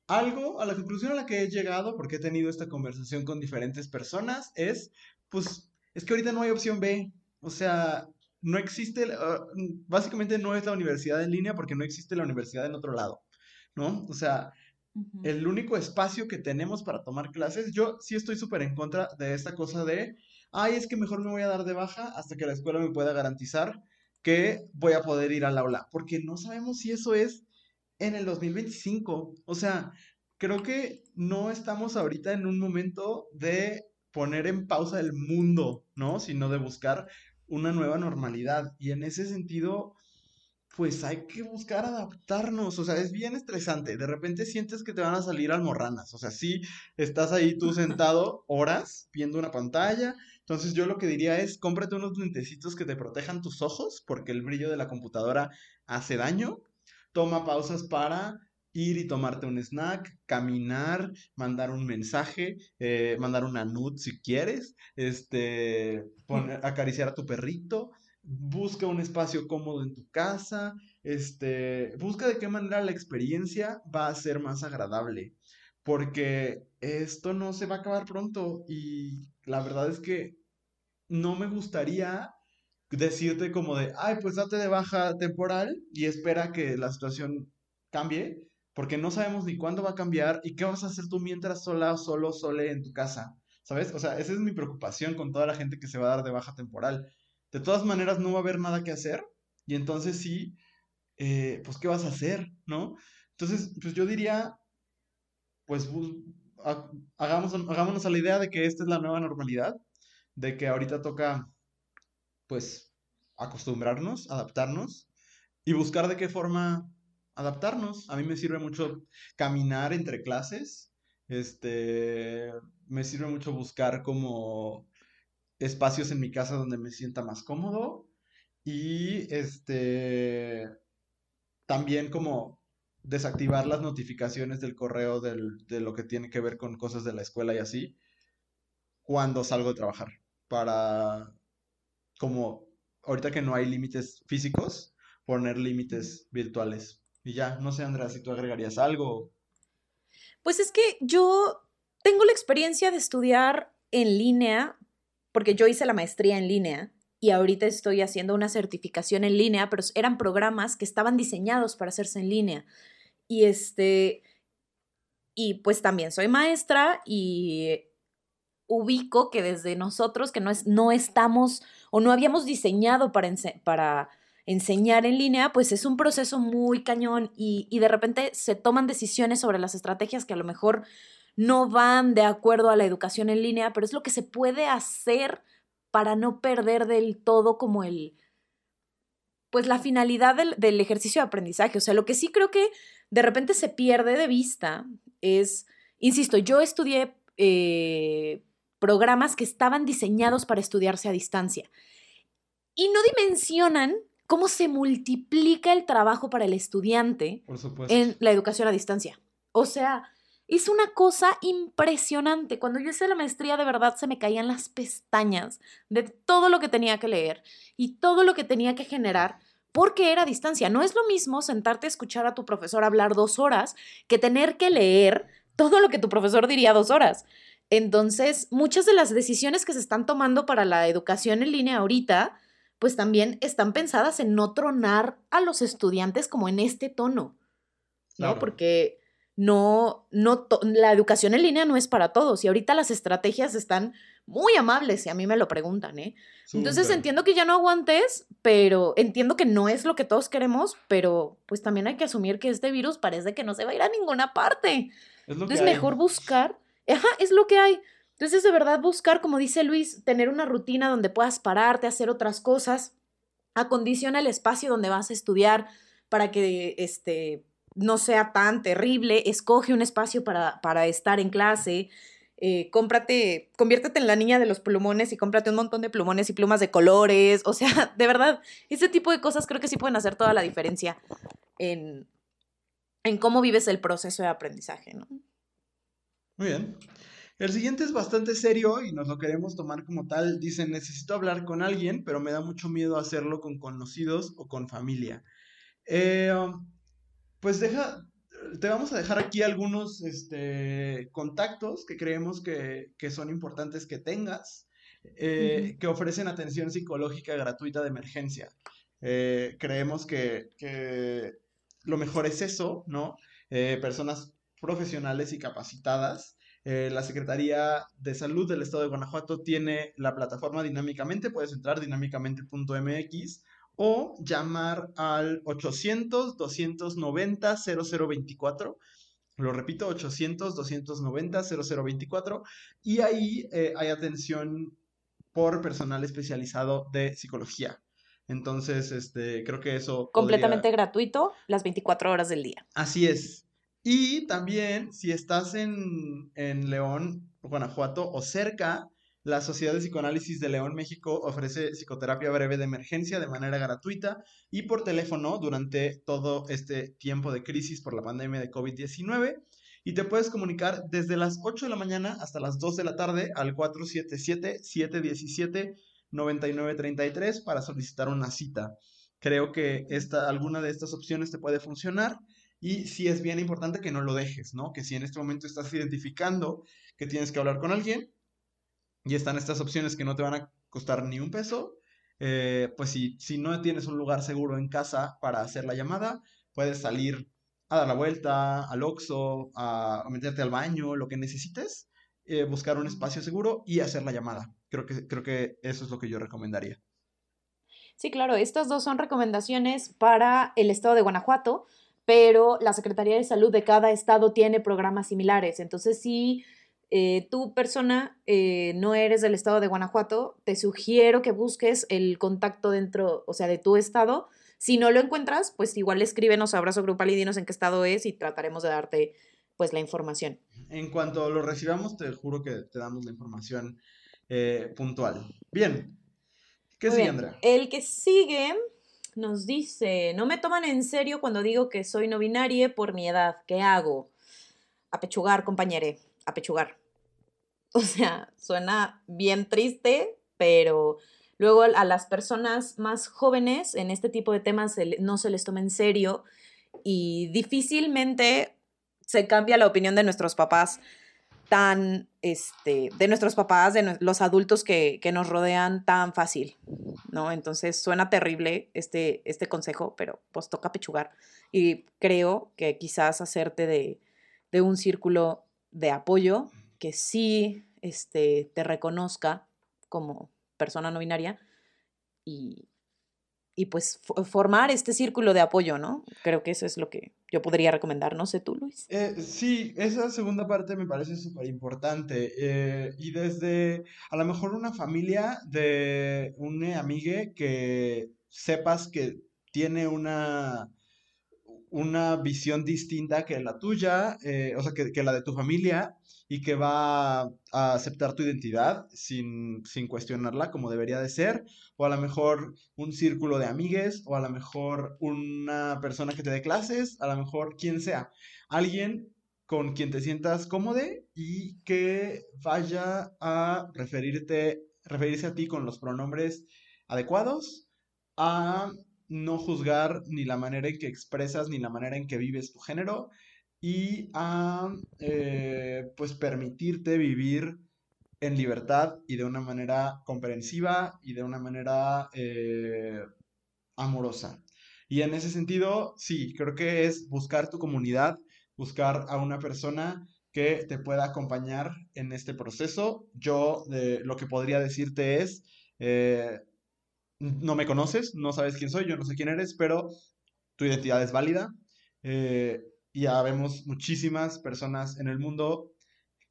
algo a la conclusión a la que he llegado porque he tenido esta conversación con diferentes personas es, pues, es que ahorita no hay opción B. O sea, no existe, uh, básicamente no es la universidad en línea porque no existe la universidad en otro lado, ¿no? O sea, el único espacio que tenemos para tomar clases, yo sí estoy súper en contra de esta cosa de, ay, es que mejor me voy a dar de baja hasta que la escuela me pueda garantizar que voy a poder ir al aula, porque no sabemos si eso es en el 2025. O sea, creo que no estamos ahorita en un momento de poner en pausa el mundo, ¿no? Sino de buscar una nueva normalidad. Y en ese sentido, pues hay que buscar adaptarnos, o sea, es bien estresante. De repente sientes que te van a salir almorranas, o sea, sí, estás ahí tú sentado horas viendo una pantalla. Entonces yo lo que diría es, cómprate unos lentecitos que te protejan tus ojos, porque el brillo de la computadora hace daño. Toma pausas para ir y tomarte un snack, caminar, mandar un mensaje, eh, mandar una nude si quieres, este, acariciar a tu perrito, busca un espacio cómodo en tu casa, este, busca de qué manera la experiencia va a ser más agradable, porque esto no se va a acabar pronto y la verdad es que no me gustaría decirte como de, ay, pues date de baja temporal y espera que la situación cambie, porque no sabemos ni cuándo va a cambiar y qué vas a hacer tú mientras sola, solo, sole en tu casa, ¿sabes? O sea, esa es mi preocupación con toda la gente que se va a dar de baja temporal de todas maneras no va a haber nada que hacer y entonces sí, eh, pues ¿qué vas a hacer? ¿No? Entonces, pues yo diría, pues hagamos, hagámonos a la idea de que esta es la nueva normalidad, de que ahorita toca, pues, acostumbrarnos, adaptarnos y buscar de qué forma adaptarnos. A mí me sirve mucho caminar entre clases, este, me sirve mucho buscar como espacios en mi casa donde me sienta más cómodo y este también como desactivar las notificaciones del correo de lo que tiene que ver con cosas de la escuela y así cuando salgo de trabajar para como ahorita que no hay límites físicos poner límites virtuales. Y ya no sé Andrea si tú agregarías algo. Pues es que yo tengo la experiencia de estudiar en línea porque yo hice la maestría en línea y ahorita estoy haciendo una certificación en línea, pero eran programas que estaban diseñados para hacerse en línea. Y este, y pues también soy maestra y ubico que desde nosotros que no, es, no estamos o no habíamos diseñado para, enseñar en línea, pues es un proceso muy cañón y de repente se toman decisiones sobre las estrategias que a lo mejor no van de acuerdo a la educación en línea, pero es lo que se puede hacer para no perder del todo como el, pues la finalidad del, ejercicio de aprendizaje. O sea, lo que sí creo que de repente se pierde de vista es, insisto, yo estudié eh, programas que estaban diseñados para estudiarse a distancia y no dimensionan cómo se multiplica el trabajo para el estudiante en la educación a distancia. O sea, es una cosa impresionante. Cuando yo hice la maestría, de verdad se me caían las pestañas de todo lo que tenía que leer y todo lo que tenía que generar porque era a distancia. No es lo mismo sentarte a escuchar a tu profesor hablar dos horas que tener que leer todo lo que tu profesor diría dos horas. Entonces, muchas de las decisiones que se están tomando para la educación en línea ahorita, pues también están pensadas en no tronar a los estudiantes como en este tono, ¿no? Porque no, no, la educación en línea no es para todos y ahorita las estrategias están muy amables si a mí me lo preguntan, ¿eh? Entonces entiendo que ya no aguantes, pero entiendo que no es lo que todos queremos, pero pues también hay que asumir que este virus parece que no se va a ir a ninguna parte. Es Entonces mejor buscar, ajá, es lo que hay. Entonces de verdad buscar, como dice Luis, tener una rutina donde puedas pararte, hacer otras cosas, acondiciona el espacio donde vas a estudiar para que este no sea tan terrible, escoge un espacio para, para estar en clase, eh, cómprate, conviértete en la niña de los plumones y cómprate un montón de plumones y plumas de colores, o sea, de verdad, ese tipo de cosas creo que sí pueden hacer toda la diferencia en, en cómo vives el proceso de aprendizaje, ¿no? Muy bien. El siguiente es bastante serio y nos lo queremos tomar como tal. Dice, necesito hablar con alguien, pero me da mucho miedo hacerlo con conocidos o con familia. Eh, pues deja, te vamos a dejar aquí algunos este, contactos que creemos que, son importantes que tengas. eh, que ofrecen atención psicológica gratuita de emergencia. Eh, creemos que, que, lo mejor es eso, ¿no? Eh, personas profesionales y capacitadas. la Secretaría de Salud del Estado de Guanajuato tiene la plataforma Dinámicamente, puedes entrar dinámicamente.mx o llamar al 800-290-0024. Lo repito, 800-290-0024. Y ahí hay atención por personal especializado de psicología. Entonces, este, creo que eso... Completamente gratuito, las 24 horas del día. Así es. Y también, si estás en, en León, Guanajuato o cerca, la Sociedad de Psicoanálisis de León, México, ofrece psicoterapia breve de emergencia de manera gratuita y por teléfono durante todo este tiempo de crisis por la pandemia de COVID-19 y te puedes comunicar desde las 8 de la mañana hasta las 2 de la tarde al 477-717-9933 para solicitar una cita. Creo que esta, alguna de estas opciones te puede funcionar y sí es bien importante que no lo dejes, ¿no? Que si en este momento estás identificando que tienes que hablar con alguien y están estas opciones que no te van a costar ni un peso, eh, pues si, si no tienes un lugar seguro en casa para hacer la llamada, puedes salir a dar la vuelta, al Oxxo, a, meterte al baño, lo que necesites, eh, buscar un espacio seguro y hacer la llamada. Creo que, creo que eso es lo que yo recomendaría. Sí, claro, estas dos son recomendaciones para el estado de Guanajuato, pero la Secretaría de Salud de cada estado tiene programas similares. Entonces, si eh, tú, persona, eh, no eres del estado de Guanajuato, te sugiero que busques el contacto dentro, o sea, de tu estado si no lo encuentras, pues igual escríbenos a Abrazo Grupal y dinos en qué estado es y trataremos de darte pues la información. En cuanto lo recibamos, te juro que te damos la información eh, puntual. Bien. ¿Qué sigue, Andrea? El que sigue nos dice, no me toman en serio cuando digo que soy no binaria por mi edad. ¿Qué hago? Apechugar, compañere, apechugar. O sea, suena bien triste, pero Luego a las personas más jóvenes en este tipo de temas no se les toma en serio y difícilmente se cambia la opinión de nuestros papás tan, este, de nuestros papás, de los adultos que, nos rodean tan fácil, ¿no? Entonces suena terrible este, este consejo, pero pues toca pechugar. Y creo que quizás hacerte de, de un círculo de apoyo que sí este, te reconozca como persona no binaria y, y pues formar este círculo de apoyo, ¿no? Creo que eso es lo que yo podría recomendar, no sé tú, Luis. Eh, sí, esa segunda parte me parece súper importante. Eh, y desde a lo mejor una familia de un amigue que sepas que tiene una, una visión distinta que la tuya, eh, o sea, que, que, la de tu familia, y que va a aceptar tu identidad sin, cuestionarla como debería de ser, o a lo mejor un círculo de amigues, o a lo mejor una persona que te dé clases, a lo mejor quien sea, alguien con quien te sientas cómodo y que vaya a referirte, referirse a ti con los pronombres adecuados, a no juzgar ni la manera en que expresas ni la manera en que vives tu género, y a eh, pues permitirte vivir en libertad y de una manera comprensiva y de una manera eh, amorosa. Y en ese sentido, sí, creo que es buscar tu comunidad, buscar a una persona que te pueda acompañar en este proceso. Yo lo que podría decirte es, eh, no me conoces, no sabes quién soy, yo no sé quién eres, pero tu identidad es válida y ya vemos muchísimas personas en el mundo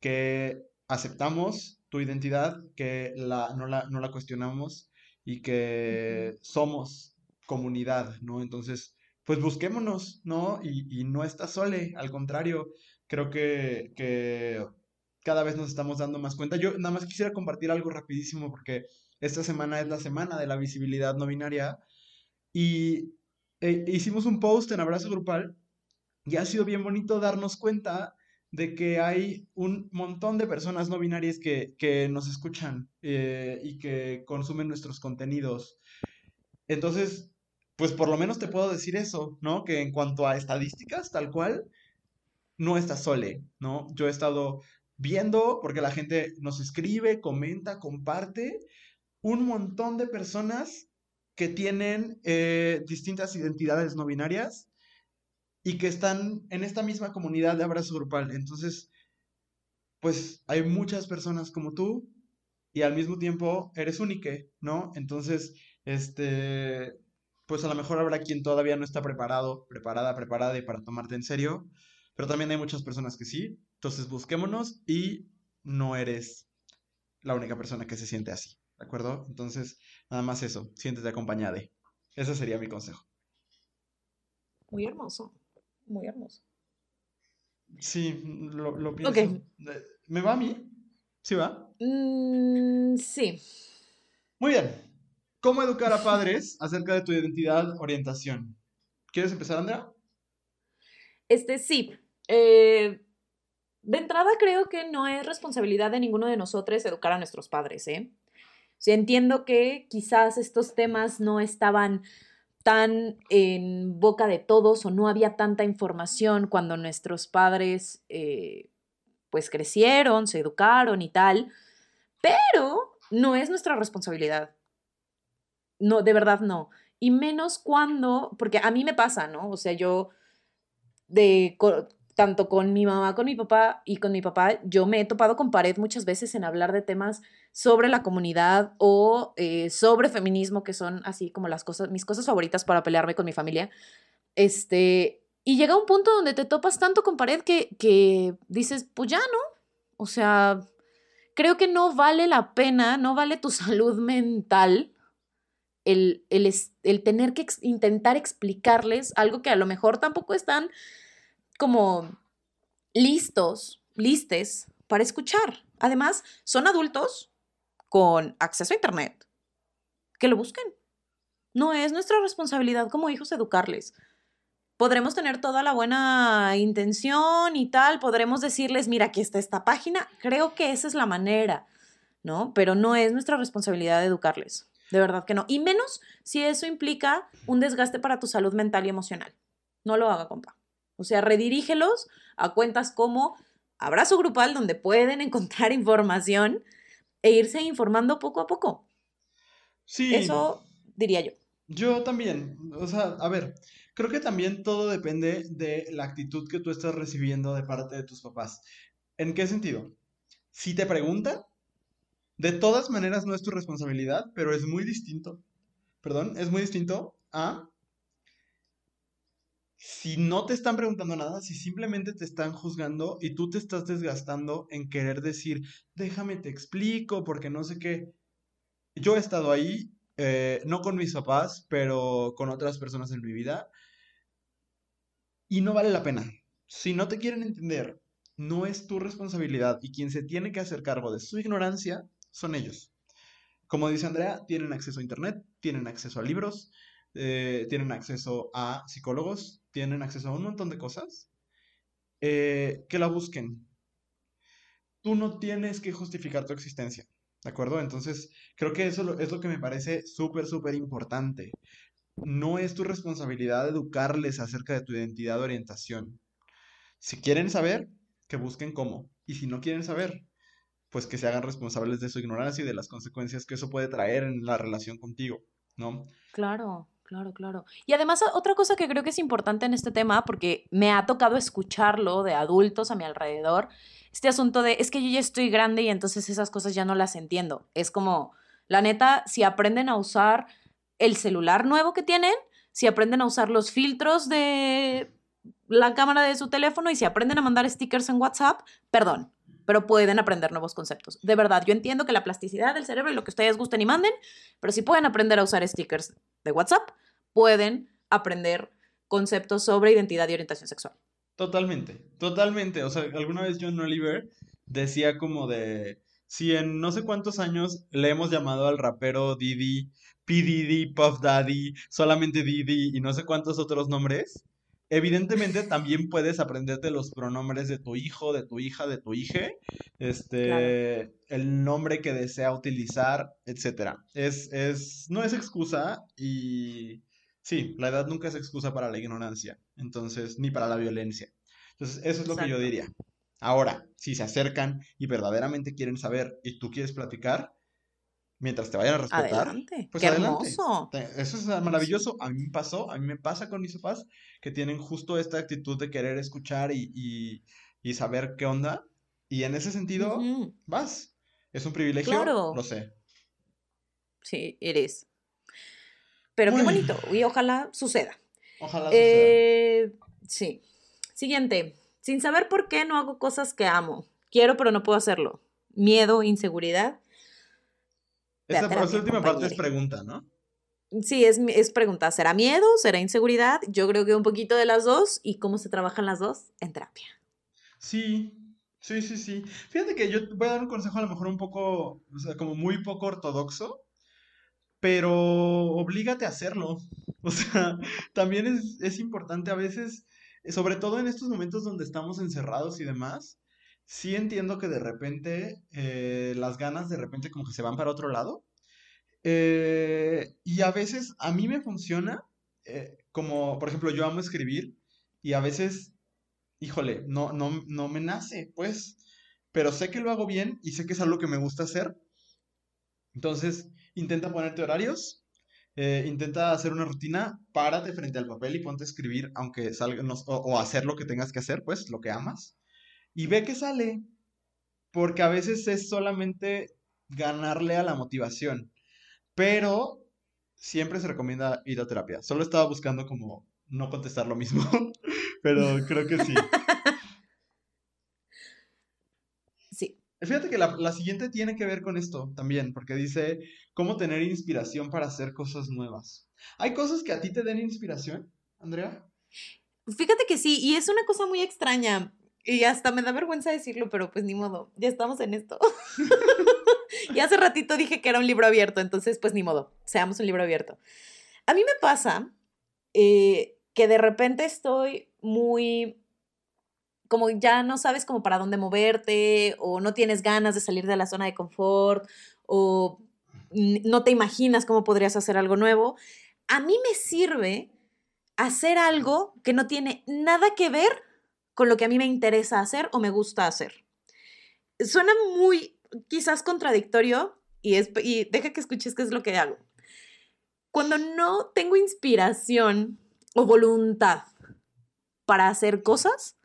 que aceptamos tu identidad, que la, no, la, no la cuestionamos y que somos comunidad, ¿no? Entonces, pues busquémonos, ¿no? Y, no estás sole, al contrario, creo que, que cada vez nos estamos dando más cuenta. Yo nada más quisiera compartir algo rapidísimo porque esta semana es la semana de la visibilidad no binaria y eh, hicimos un post en Abrazo Grupal y ha sido bien bonito darnos cuenta de que hay un montón de personas no binarias que, nos escuchan eh, y que consumen nuestros contenidos. Entonces, pues por lo menos te puedo decir eso, ¿no? Que en cuanto a estadísticas, tal cual, no estás sole, ¿no? Yo he estado viendo, porque la gente nos escribe, comenta, comparte, un montón de personas que tienen eh, distintas identidades no binarias y que están en esta misma comunidad de abrazo grupal. Entonces, pues hay muchas personas como tú y al mismo tiempo eres única, ¿no? Entonces, este, pues a lo mejor habrá quien todavía no está preparado, preparada, preparada y para tomarte en serio, pero también hay muchas personas que sí. Entonces, busquémonos y no eres la única persona que se siente así, ¿de acuerdo? Entonces, nada más eso, siéntete acompañada. Ese sería mi consejo. Muy hermoso, muy hermoso. Sí, lo, lo pienso. ¿Me va a mí? ¿Sí va? Mm, sí. Muy bien. ¿Cómo educar a padres acerca de tu identidad, orientación? ¿Quieres empezar, Andrea? Este, sí. Eh, de entrada creo que no es responsabilidad de ninguno de nosotros educar a nuestros padres, ¿eh? Sí, entiendo que quizás estos temas no estaban tan en boca de todos o no había tanta información cuando nuestros padres eh, pues crecieron, se educaron y tal, pero no es nuestra responsabilidad. No, de verdad no. Y menos cuando, porque a mí me pasa, ¿no? O sea, yo de tanto con mi mamá, con mi papá y con mi papá, yo me he topado con pared muchas veces en hablar de temas sobre la comunidad o eh, sobre feminismo, que son así como las cosas, mis cosas favoritas para pelearme con mi familia. Este, y llega un punto donde te topas tanto con pared que, que dices, pues ya no. O sea, creo que no vale la pena, no vale tu salud mental el, el, el tener que intentar explicarles algo que a lo mejor tampoco están como listos, listes para escuchar. Además, son adultos con acceso a Internet. Que lo busquen. No es nuestra responsabilidad como hijos educarles podremos tener toda la buena intención y tal, podremos decirles, mira, aquí está esta página, creo que esa es la manera, ¿no? Pero no es nuestra responsabilidad educarles, de verdad que no. Y menos si eso implica un desgaste para tu salud mental y emocional. No lo haga, compa. O sea, redirígelos a cuentas como abrazo grupal donde pueden encontrar información e irse informando poco a poco. Sí. Eso diría yo. Yo también. O sea, a ver, Creo que también todo depende de la actitud que tú estás recibiendo de parte de tus papás. ¿En qué sentido? Si te pregunta, de todas maneras no es tu responsabilidad, pero es muy distinto. Perdón, es muy distinto a si no te están preguntando nada, si simplemente te están juzgando y tú te estás desgastando en querer decir, déjame te explico, porque no sé qué. Yo he estado ahí, eh, no con mis papás, pero con otras personas en mi vida, y no vale la pena. Si no te quieren entender, no es tu responsabilidad y quien se tiene que hacer cargo de su ignorancia son ellos. Como dice Andrea, tienen acceso a Internet, tienen acceso a libros, eh, tienen acceso a psicólogos, tienen acceso a un montón de cosas. Eh, que la busquen. Tú no tienes que justificar tu existencia, ¿de acuerdo? Entonces, creo que eso es lo que me parece súper, súper importante no es tu responsabilidad educarles acerca de tu identidad de orientación. Si quieren saber, que busquen cómo. Y si no quieren saber, pues que se hagan responsables de su ignorancia y de las consecuencias que eso puede traer en la relación contigo, ¿no? Claro, claro, claro. Y además otra cosa que creo que es importante en este tema, porque me ha tocado escucharlo de adultos a mi alrededor, este asunto de, es que yo ya estoy grande y entonces esas cosas ya no las entiendo. Es como, la neta, si aprenden a usar el celular nuevo que tienen, si aprenden a usar los filtros de la cámara de su teléfono y si aprenden a mandar stickers en WhatsApp, perdón, pero pueden aprender nuevos conceptos. De verdad, yo entiendo que la plasticidad del cerebro y lo que ustedes gusten y manden, pero si pueden aprender a usar stickers de WhatsApp, pueden aprender conceptos sobre identidad y orientación sexual. Totalmente, totalmente. O sea, alguna vez John Oliver decía como de, si en no sé cuántos años le hemos llamado al rapero Didi P. Diddy, Puff Daddy, solamente Didi y no sé cuántos otros nombres, evidentemente también puedes aprenderte los pronombres de tu hijo, de tu hija, de tu hija, este, el nombre que desea utilizar, etc. Es, es, no es excusa y sí, la edad nunca es excusa para la ignorancia, entonces, ni para la violencia. Entonces, eso es lo que yo diría. Ahora, si se acercan y verdaderamente quieren saber y tú quieres platicar, mientras te vayan a respetar, Adelante. pues Qué adelante. hermoso. Eso es maravilloso. A mí me pasó, a mí me pasa con mis papás que tienen justo esta actitud de querer escuchar y, y- y saber qué onda. Y en ese sentido, vas. Es un privilegio, Claro. lo sé. Sí, eres. Pero qué bonito. Y ojalá suceda. Ojalá suceda. Eh, sí. Siguiente. Sin saber por qué no hago cosas que amo. Quiero, pero no puedo hacerlo. Miedo, inseguridad. Esta, terapia, última parte es pregunta, ¿no? Sí, es, es pregunta. ¿Será miedo? ¿Será inseguridad? Yo creo que un poquito de las dos. ¿Y cómo se trabajan las dos? En terapia. Sí, sí, sí, sí. Fíjate que yo voy a dar un consejo a lo mejor un poco, o sea, como muy poco ortodoxo, pero oblígate a hacerlo. O sea, también es, es importante a veces, sobre todo en estos momentos donde estamos encerrados y demás, sí entiendo que de repente eh, las ganas de repente como que se van para otro lado. Eh, y a veces a mí me funciona, eh, como por ejemplo yo amo escribir y a veces híjole, no, no, no me nace, pues, pero sé que lo hago bien y sé que es algo que me gusta hacer. Entonces, intenta ponerte horarios, intenta hacer una rutina, párate frente al papel y ponte a escribir, aunque salga, no- o, o hacer lo que tengas que hacer, pues, lo que amas, y ve que sale, porque a veces es solamente ganarle a la motivación, pero siempre se recomienda ir a terapia. Solo estaba buscando como no contestar lo mismo, pero creo que sí. Sí. Fíjate que la, la siguiente tiene que ver con esto también, porque dice cómo tener inspiración para hacer cosas nuevas. ¿Hay cosas que a ti te den inspiración, Andrea? Fíjate que sí, y es una cosa muy extraña. Y hasta me da vergüenza decirlo, pero pues ni modo, ya estamos en esto. y hace ratito dije que era un libro abierto, entonces pues ni modo, seamos un libro abierto. A mí me pasa eh, que de repente estoy muy, como ya no sabes como para dónde moverte, o no tienes ganas de salir de la zona de confort, o no te imaginas cómo podrías hacer algo nuevo. A mí me sirve hacer algo que no tiene nada que ver con lo que a mí me interesa hacer o me gusta hacer. Suena muy quizás contradictorio y, es, y deja que escuches qué es lo que hago. Cuando no tengo inspiración o voluntad para hacer cosas,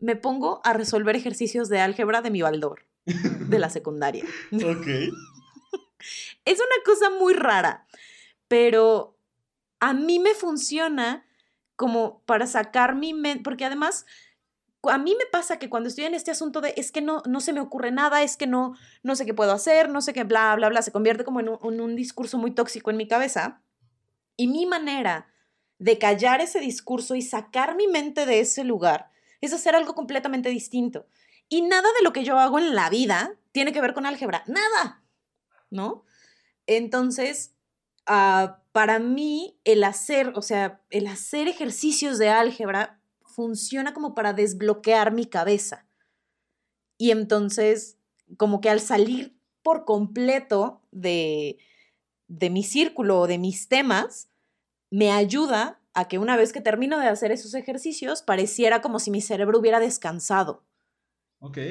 me pongo a resolver ejercicios de álgebra de mi baldor de la secundaria. Ok. Es una cosa muy rara, pero a mí me funciona como para sacar mi mente, porque además a mí me pasa que cuando estoy en este asunto de es que no, no se me ocurre nada, es que no, no sé qué puedo hacer, no sé qué, bla, bla, bla, se convierte como en un, un discurso muy tóxico en mi cabeza. Y mi manera de callar ese discurso y sacar mi mente de ese lugar es hacer algo completamente distinto. Y nada de lo que yo hago en la vida tiene que ver con álgebra, nada, ¿no? Entonces, ah, para mí, el hacer, o sea, el hacer ejercicios de álgebra funciona como para desbloquear mi cabeza. Y entonces, como que al salir por completo de, de mi círculo o de mis temas, me ayuda a que una vez que termino de hacer esos ejercicios, pareciera como si mi cerebro hubiera descansado.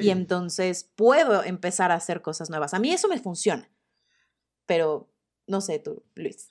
Y entonces puedo empezar a hacer cosas nuevas. A mí eso me funciona. Pero no sé tú, Luis.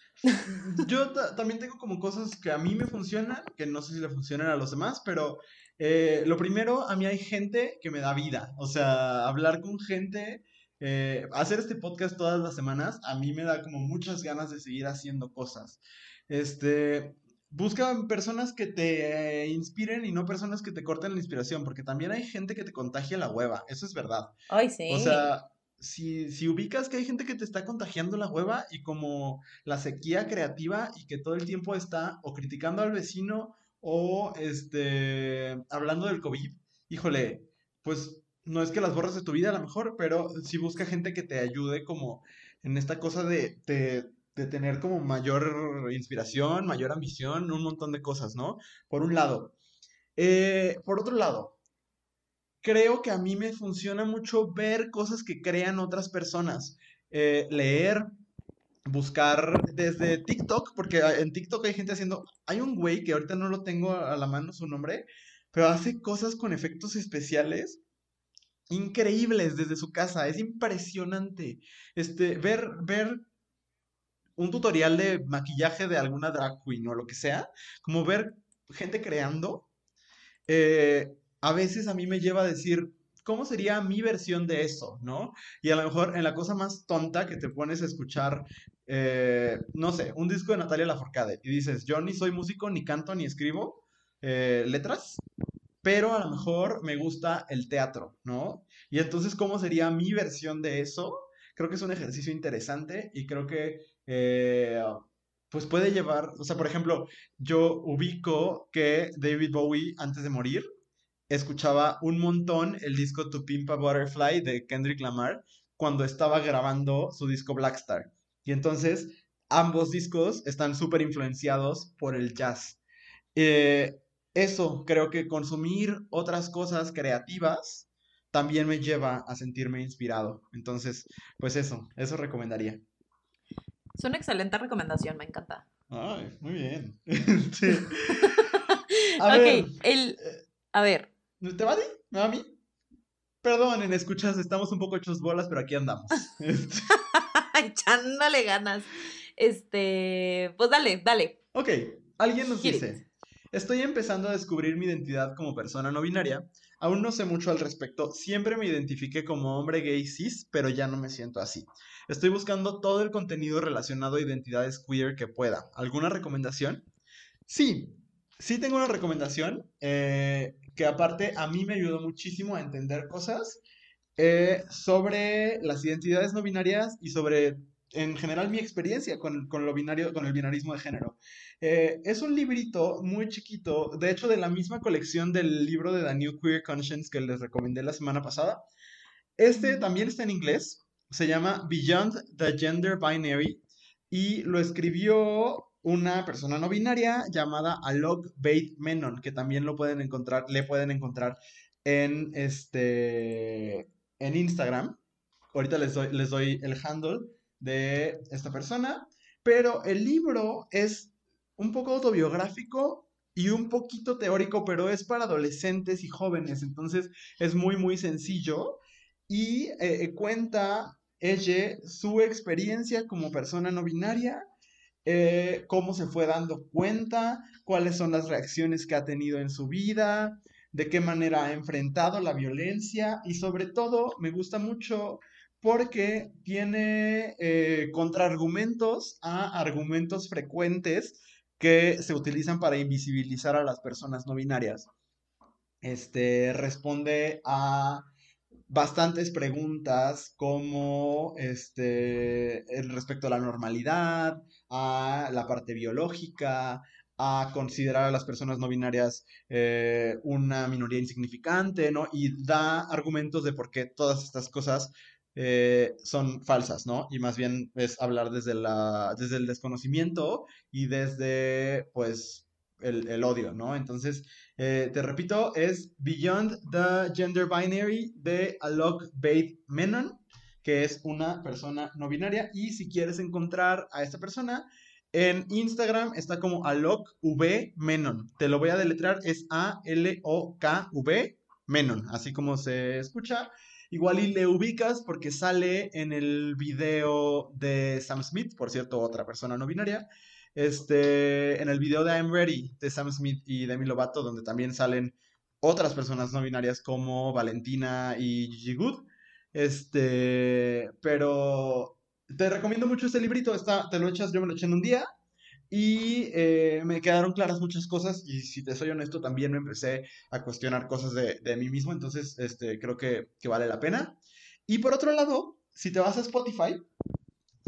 Yo ta- también tengo como cosas que a mí me funcionan, que no sé si le funcionan a los demás, pero eh, lo primero, a mí hay gente que me da vida. O sea, hablar con gente, eh, hacer este podcast todas las semanas, a mí me da como muchas ganas de seguir haciendo cosas. Este, busca personas que te inspiren y no personas que te corten la inspiración, porque también hay gente que te contagia la hueva, eso es verdad. Ay, sí. O sea, si, si ubicas que hay gente que te está contagiando la hueva y como la sequía creativa y que todo el tiempo está o criticando al vecino o este hablando del COVID, híjole, pues no es que las borres de tu vida a lo mejor, pero sí busca gente que te ayude como en esta cosa de, de, de tener como mayor inspiración, mayor ambición, un montón de cosas, ¿no? Por un lado. Eh, por otro lado, creo que a mí me funciona mucho ver cosas que crean otras personas. Eh, leer, buscar desde TikTok, porque en TikTok hay gente haciendo, hay un güey que ahorita no lo tengo a la mano su nombre, pero hace cosas con efectos especiales increíbles desde su casa. Es impresionante. Este, ver, ver un tutorial de maquillaje de alguna drag queen o lo que sea, como ver gente creando, eh, a veces a mí me lleva a decir, ¿cómo sería mi versión de eso? ¿No? Y a lo mejor en la cosa más tonta que te pones a escuchar, eh, no sé, un disco de Natalia Lafourcade y dices, yo ni soy músico, ni canto, ni escribo eh, letras, pero a lo mejor me gusta el teatro, ¿no? Y entonces, ¿cómo sería mi versión de eso? Creo que es un ejercicio interesante y creo que eh, pues puede llevar, o sea, por ejemplo, yo ubico que David Bowie antes de morir escuchaba un montón el disco To Pimp a Butterfly de Kendrick Lamar cuando estaba grabando su disco Blackstar. Y entonces ambos discos están súper influenciados por el jazz. Eh, eso, creo que consumir otras cosas creativas también me lleva a sentirme inspirado. Entonces, pues eso, eso recomendaría. Es una excelente recomendación, me encanta. Ay, muy bien. A ok, el... A ver, ¿Te va a ti? ¿Me va a mí? Perdonen, escuchas, estamos un poco hechos bolas, pero aquí andamos. Este. Echándole ganas. Este, pues dale, dale. Ok, alguien nos dice, estoy empezando a descubrir mi identidad como persona no binaria. Aún no sé mucho al respecto. Siempre me identifiqué como hombre gay cis, pero ya no me siento así. Estoy buscando todo el contenido relacionado a identidades queer que pueda. ¿Alguna recomendación? Sí, sí tengo una recomendación. Eh, que aparte a mí me ayudó muchísimo a entender cosas eh, sobre las identidades no binarias y sobre, en general, mi experiencia con, lo binario, con el binarismo de género. Eh, es un librito muy chiquito, de hecho, de la misma colección del libro de The New Queer Conscience que les recomendé la semana pasada. Este también está en inglés, se llama Beyond the Gender Binary y lo escribió una persona no binaria llamada Alok Bait Menon, que también lo pueden encontrar, le pueden encontrar en este en Instagram. Ahorita les doy, les doy el handle de esta persona, pero el libro es un poco autobiográfico y un poquito teórico, pero es para adolescentes y jóvenes, entonces es muy, muy sencillo y eh, cuenta ella su experiencia como persona no binaria eh, cómo se fue dando cuenta, cuáles son las reacciones que ha tenido en su vida, de qué manera ha enfrentado la violencia y sobre todo me gusta mucho porque tiene eh, contraargumentos a argumentos frecuentes que se utilizan para invisibilizar a las personas no binarias. Este responde a bastantes preguntas como este, respecto a la normalidad, a la parte biológica, a considerar a las personas no binarias eh, una minoría insignificante, ¿no? Y da argumentos de por qué todas estas cosas eh, son falsas, ¿no? Y más bien es hablar desde, la, desde el desconocimiento y desde, pues, el, odio, ¿no? Entonces, eh, te repito, es Beyond the Gender Binary de Alok Bait Menon, que es una persona no binaria. Y si quieres encontrar a esta persona, en Instagram está como Alok V Menon. Te lo voy a deletrear, es A-L-O-K-V Menon, así como se escucha. Igual y le ubicas porque sale en el video de Sam Smith, por cierto, otra persona no binaria. Este, en el video de I'm Ready de Sam Smith y Demi Lovato, donde también salen otras personas no binarias como Valentina y Gigi Good. Este, pero te recomiendo mucho este librito, está, te lo echas, yo me lo eché en un día y eh, me quedaron claras muchas cosas y si te soy honesto también me empecé a cuestionar cosas de, de mí mismo, entonces este, creo que, que, vale la pena. Y por otro lado, si te vas a Spotify,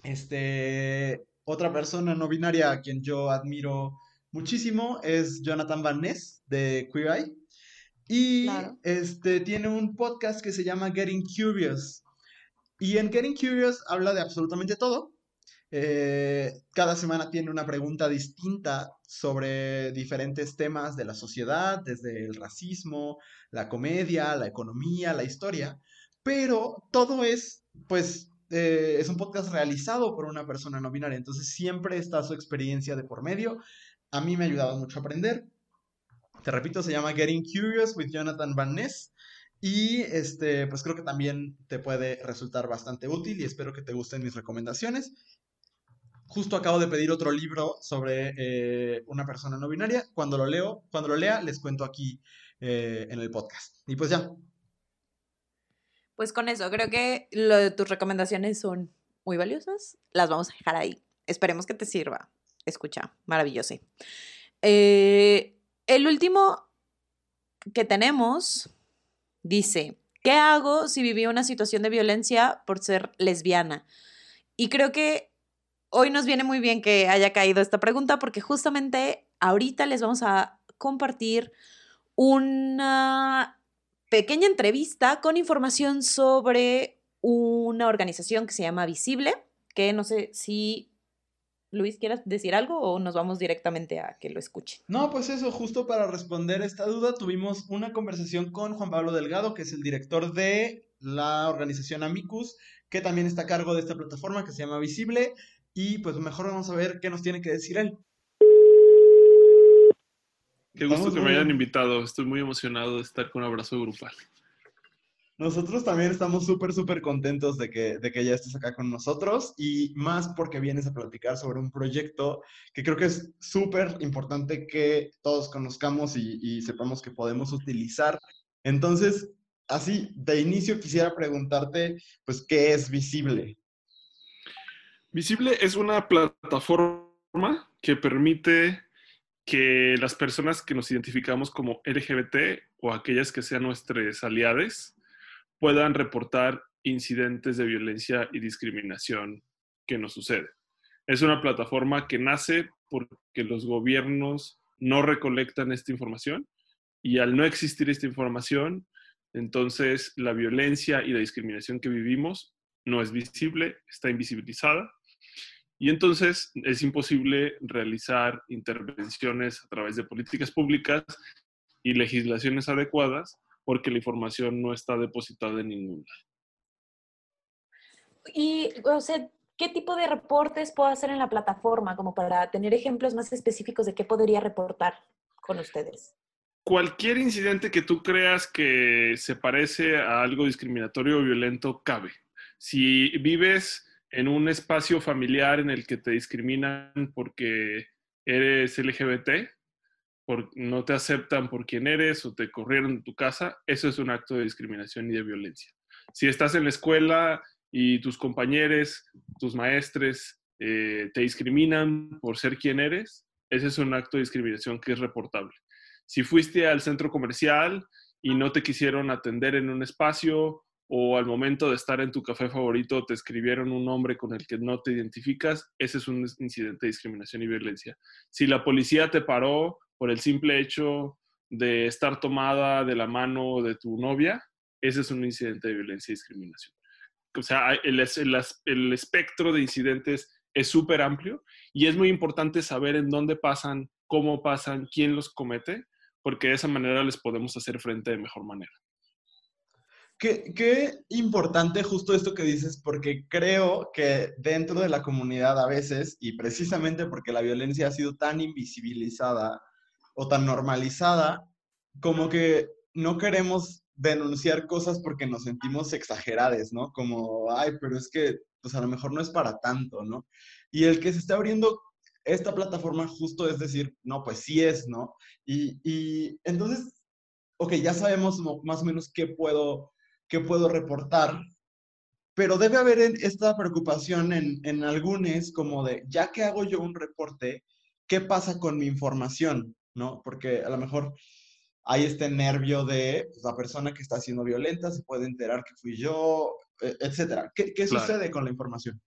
este, otra persona no binaria a quien yo admiro muchísimo es Jonathan Van Ness de Queer Eye. Y este, tiene un podcast que se llama Getting Curious. Y en Getting Curious habla de absolutamente todo. Eh, cada semana tiene una pregunta distinta sobre diferentes temas de la sociedad, desde el racismo, la comedia, la economía, la historia. Pero todo es, pues, eh, es un podcast realizado por una persona no binaria, entonces siempre está su experiencia de por medio. A mí me ha ayudado mucho a aprender. Te repito, se llama Getting Curious with Jonathan Van Ness. Y este, pues creo que también te puede resultar bastante útil y espero que te gusten mis recomendaciones. Justo acabo de pedir otro libro sobre eh, una persona no binaria. Cuando lo leo, cuando lo lea, les cuento aquí eh, en el podcast. Y pues ya. Pues con eso, creo que tus recomendaciones son muy valiosas. Las vamos a dejar ahí. Esperemos que te sirva. Escucha, maravilloso. Eh, el último que tenemos dice, ¿qué hago si viví una situación de violencia por ser lesbiana? Y creo que hoy nos viene muy bien que haya caído esta pregunta porque justamente ahorita les vamos a compartir una pequeña entrevista con información sobre una organización que se llama Visible, que no sé si Luis, ¿quieres decir algo o nos vamos directamente a que lo escuchen? No, pues eso, justo para responder esta duda, tuvimos una conversación con Juan Pablo Delgado, que es el director de la organización Amicus, que también está a cargo de esta plataforma que se llama Visible, y pues mejor vamos a ver qué nos tiene que decir él. Qué gusto que me hayan invitado, estoy muy emocionado de estar con un abrazo grupal. Nosotros también estamos súper, súper contentos de que, de que ya estés acá con nosotros y más porque vienes a platicar sobre un proyecto que creo que es súper importante que todos conozcamos y, y sepamos que podemos utilizar. Entonces, así, de inicio quisiera preguntarte, pues, ¿qué es Visible? Visible es una plataforma que permite que las personas que nos identificamos como LGBT o aquellas que sean nuestras aliadas puedan reportar incidentes de violencia y discriminación que nos sucede. Es una plataforma que nace porque los gobiernos no recolectan esta información y al no existir esta información, entonces la violencia y la discriminación que vivimos no es visible, está invisibilizada y entonces es imposible realizar intervenciones a través de políticas públicas y legislaciones adecuadas porque la información no está depositada en ningún lado. Y, o sea, ¿qué tipo de reportes puedo hacer en la plataforma como para tener ejemplos más específicos de qué podría reportar con ustedes? Cualquier incidente que tú creas que se parece a algo discriminatorio o violento cabe. Si vives en un espacio familiar en el que te discriminan porque eres LGBT, no te aceptan por quien eres o te corrieron de tu casa, eso es un acto de discriminación y de violencia. Si estás en la escuela y tus compañeros, tus maestres eh, te discriminan por ser quien eres, ese es un acto de discriminación que es reportable. Si fuiste al centro comercial y no te quisieron atender en un espacio o al momento de estar en tu café favorito te escribieron un nombre con el que no te identificas, ese es un incidente de discriminación y violencia. Si la policía te paró por el simple hecho de estar tomada de la mano de tu novia, ese es un incidente de violencia y discriminación. O sea, el, espectro de incidentes es súper amplio y es muy importante saber en dónde pasan, cómo pasan, quién los comete, porque de esa manera les podemos hacer frente de mejor manera. Qué, qué, importante justo esto que dices, porque creo que dentro de la comunidad a veces, y precisamente porque la violencia ha sido tan invisibilizada, o tan normalizada como que no queremos denunciar cosas porque nos sentimos exageradas, ¿no? Como, ay, pero es que, pues a lo mejor no es para tanto, ¿no? Y el que se está abriendo esta plataforma justo es decir, no, pues sí es, ¿no? Y, y entonces, ok, ya sabemos más o menos qué puedo, qué puedo reportar, pero debe haber esta preocupación en, en algunos como de, ya que hago yo un reporte, ¿qué pasa con mi información? ¿no? Porque a lo mejor hay este nervio de pues, la persona que está siendo violenta se puede enterar que fui yo, e, etcétera. ¿Qué, qué sucede con la información?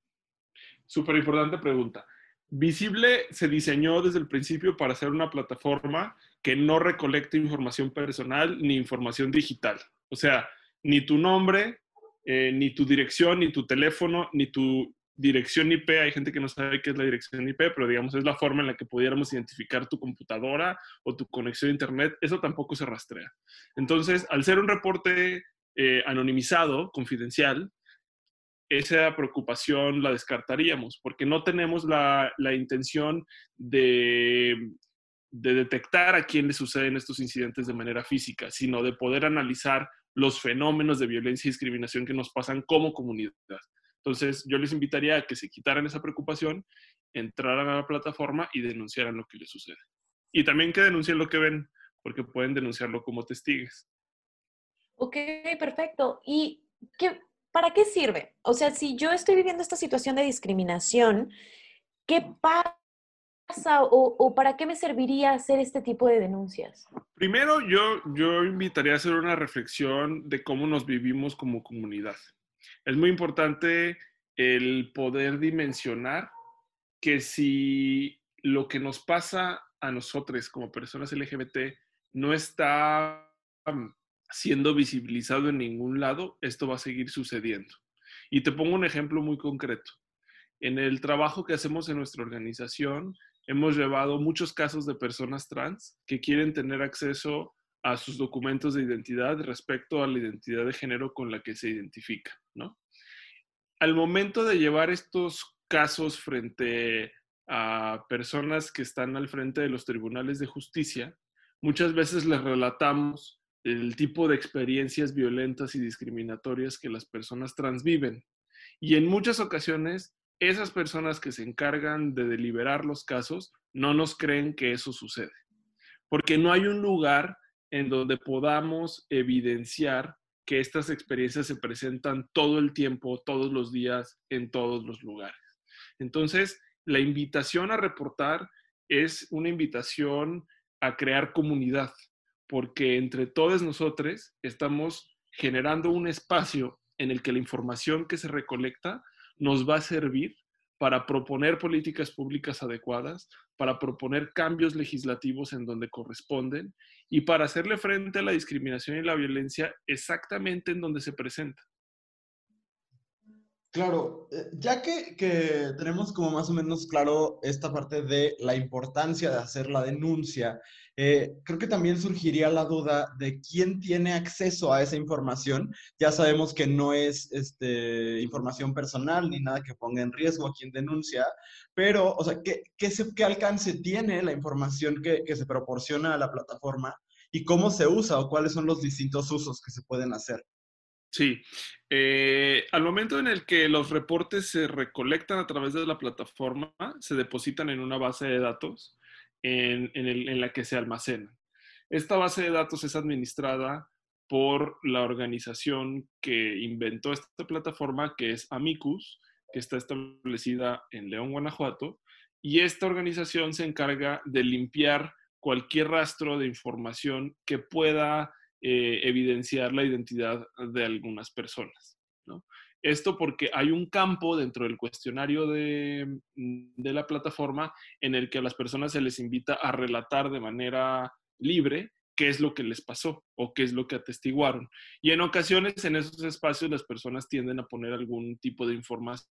Súper importante pregunta. Visible se diseñó desde el principio para ser una plataforma que no recolecte información personal ni información digital. O sea, ni tu nombre, eh, ni tu dirección, ni tu teléfono, ni tu dirección IP, hay gente que no sabe qué es la dirección IP, pero digamos es la forma en la que pudiéramos identificar tu computadora o tu conexión a Internet, eso tampoco se rastrea. Entonces, al ser un reporte eh, anonimizado, confidencial, esa preocupación la descartaríamos, porque no tenemos la, la intención de, de detectar a quién le suceden estos incidentes de manera física, sino de poder analizar los fenómenos de violencia y discriminación que nos pasan como comunidad. Entonces, yo les invitaría a que se quitaran esa preocupación, entraran a la plataforma y denunciaran lo que les sucede. Y también que denuncien lo que ven, porque pueden denunciarlo como testigos. Ok, perfecto. ¿Y qué, para qué sirve? O sea, si yo estoy viviendo esta situación de discriminación, ¿qué pasa o, para qué me serviría hacer este tipo de denuncias? Primero, yo, yo invitaría a hacer una reflexión de cómo nos vivimos como comunidad. Es muy importante el poder dimensionar que si lo que nos pasa a nosotros como personas LGBT no está siendo visibilizado en ningún lado, esto va a seguir sucediendo. Y te pongo un ejemplo muy concreto. En el trabajo que hacemos en nuestra organización, hemos llevado muchos casos de personas trans que quieren tener acceso a sus documentos de identidad respecto a la identidad de género con la que se identifica. Al momento de llevar estos casos frente a personas que están al frente de los tribunales de justicia, muchas veces les relatamos el tipo de experiencias violentas y discriminatorias que las personas trans viven. Y en muchas ocasiones, esas personas que se encargan de deliberar los casos no nos creen que eso sucede, porque no hay un lugar en donde podamos evidenciar que estas experiencias se presentan todo el tiempo, todos los días, en todos los lugares. Entonces, la invitación a reportar es una invitación a crear comunidad, porque entre todos nosotros estamos generando un espacio en el que la información que se recolecta nos va a servir para proponer políticas públicas adecuadas, para proponer cambios legislativos en donde corresponden y para hacerle frente a la discriminación y la violencia exactamente en donde se presenta. Claro, eh, ya que, que, tenemos como más o menos claro esta parte de la importancia de hacer la denuncia, eh, creo que también surgiría la duda de quién tiene acceso a esa información. Ya sabemos que no es este, información personal ni nada que ponga en riesgo a quien denuncia, pero, o sea, ¿qué, qué, qué alcance tiene la información que, que se proporciona a la plataforma y cómo se usa o cuáles son los distintos usos que se pueden hacer? Sí, eh, al momento en el que los reportes se recolectan a través de la plataforma, se depositan en una base de datos en, la que se almacenan. Esta base de datos es administrada por la organización que inventó esta plataforma, que es Amicus, que está establecida en León, Guanajuato, y esta organización se encarga de limpiar cualquier rastro de información que pueda eh, evidenciar la identidad de algunas personas. Esto porque hay un campo dentro del cuestionario de, de, la plataforma en el que a las personas se les invita a relatar de manera libre qué es lo que les pasó o qué es lo que atestiguaron. Y en ocasiones en esos espacios las personas tienden a poner algún tipo de información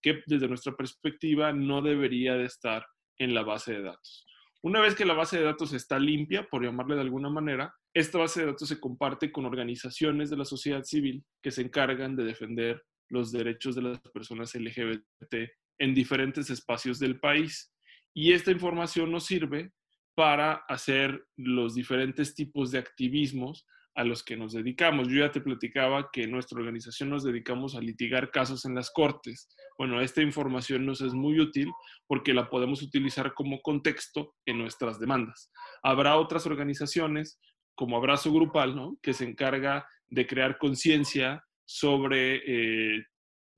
que desde nuestra perspectiva no debería de estar en la base de datos. Una vez que la base de datos está limpia, por llamarle de alguna manera, esta base de datos se comparte con organizaciones de la sociedad civil que se encargan de defender los derechos de las personas LGBT en diferentes espacios del país. Y esta información nos sirve para hacer los diferentes tipos de activismos a los que nos dedicamos. Yo ya te platicaba que en nuestra organización nos dedicamos a litigar casos en las cortes. Bueno, esta información nos es muy útil porque la podemos utilizar como contexto en nuestras demandas. Habrá otras organizaciones como Abrazo Grupal, ¿no? que se encarga de crear conciencia sobre eh,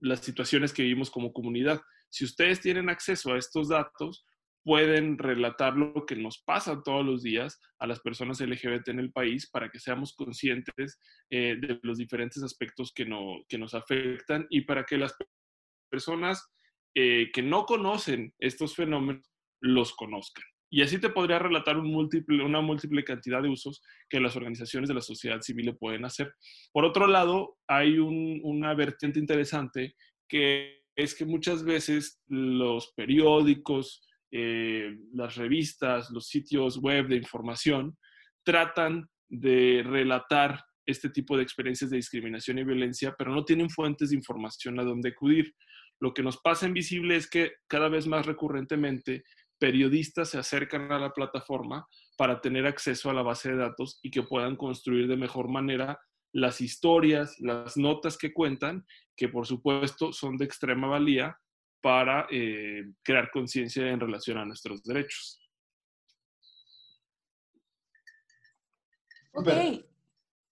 las situaciones que vivimos como comunidad. Si ustedes tienen acceso a estos datos, pueden relatar lo que nos pasa todos los días a las personas LGBT en el país para que seamos conscientes eh, de los diferentes aspectos que, no, que nos afectan y para que las personas eh, que no conocen estos fenómenos los conozcan. Y así te podría relatar un múltiple, una múltiple cantidad de usos que las organizaciones de la sociedad civil pueden hacer. Por otro lado, hay un, una vertiente interesante que es que muchas veces los periódicos, eh, las revistas, los sitios web de información tratan de relatar este tipo de experiencias de discriminación y violencia, pero no tienen fuentes de información a donde acudir. Lo que nos pasa en Visible es que cada vez más recurrentemente periodistas se acercan a la plataforma para tener acceso a la base de datos y que puedan construir de mejor manera las historias, las notas que cuentan, que por supuesto son de extrema valía para eh, crear conciencia en relación a nuestros derechos. Ok,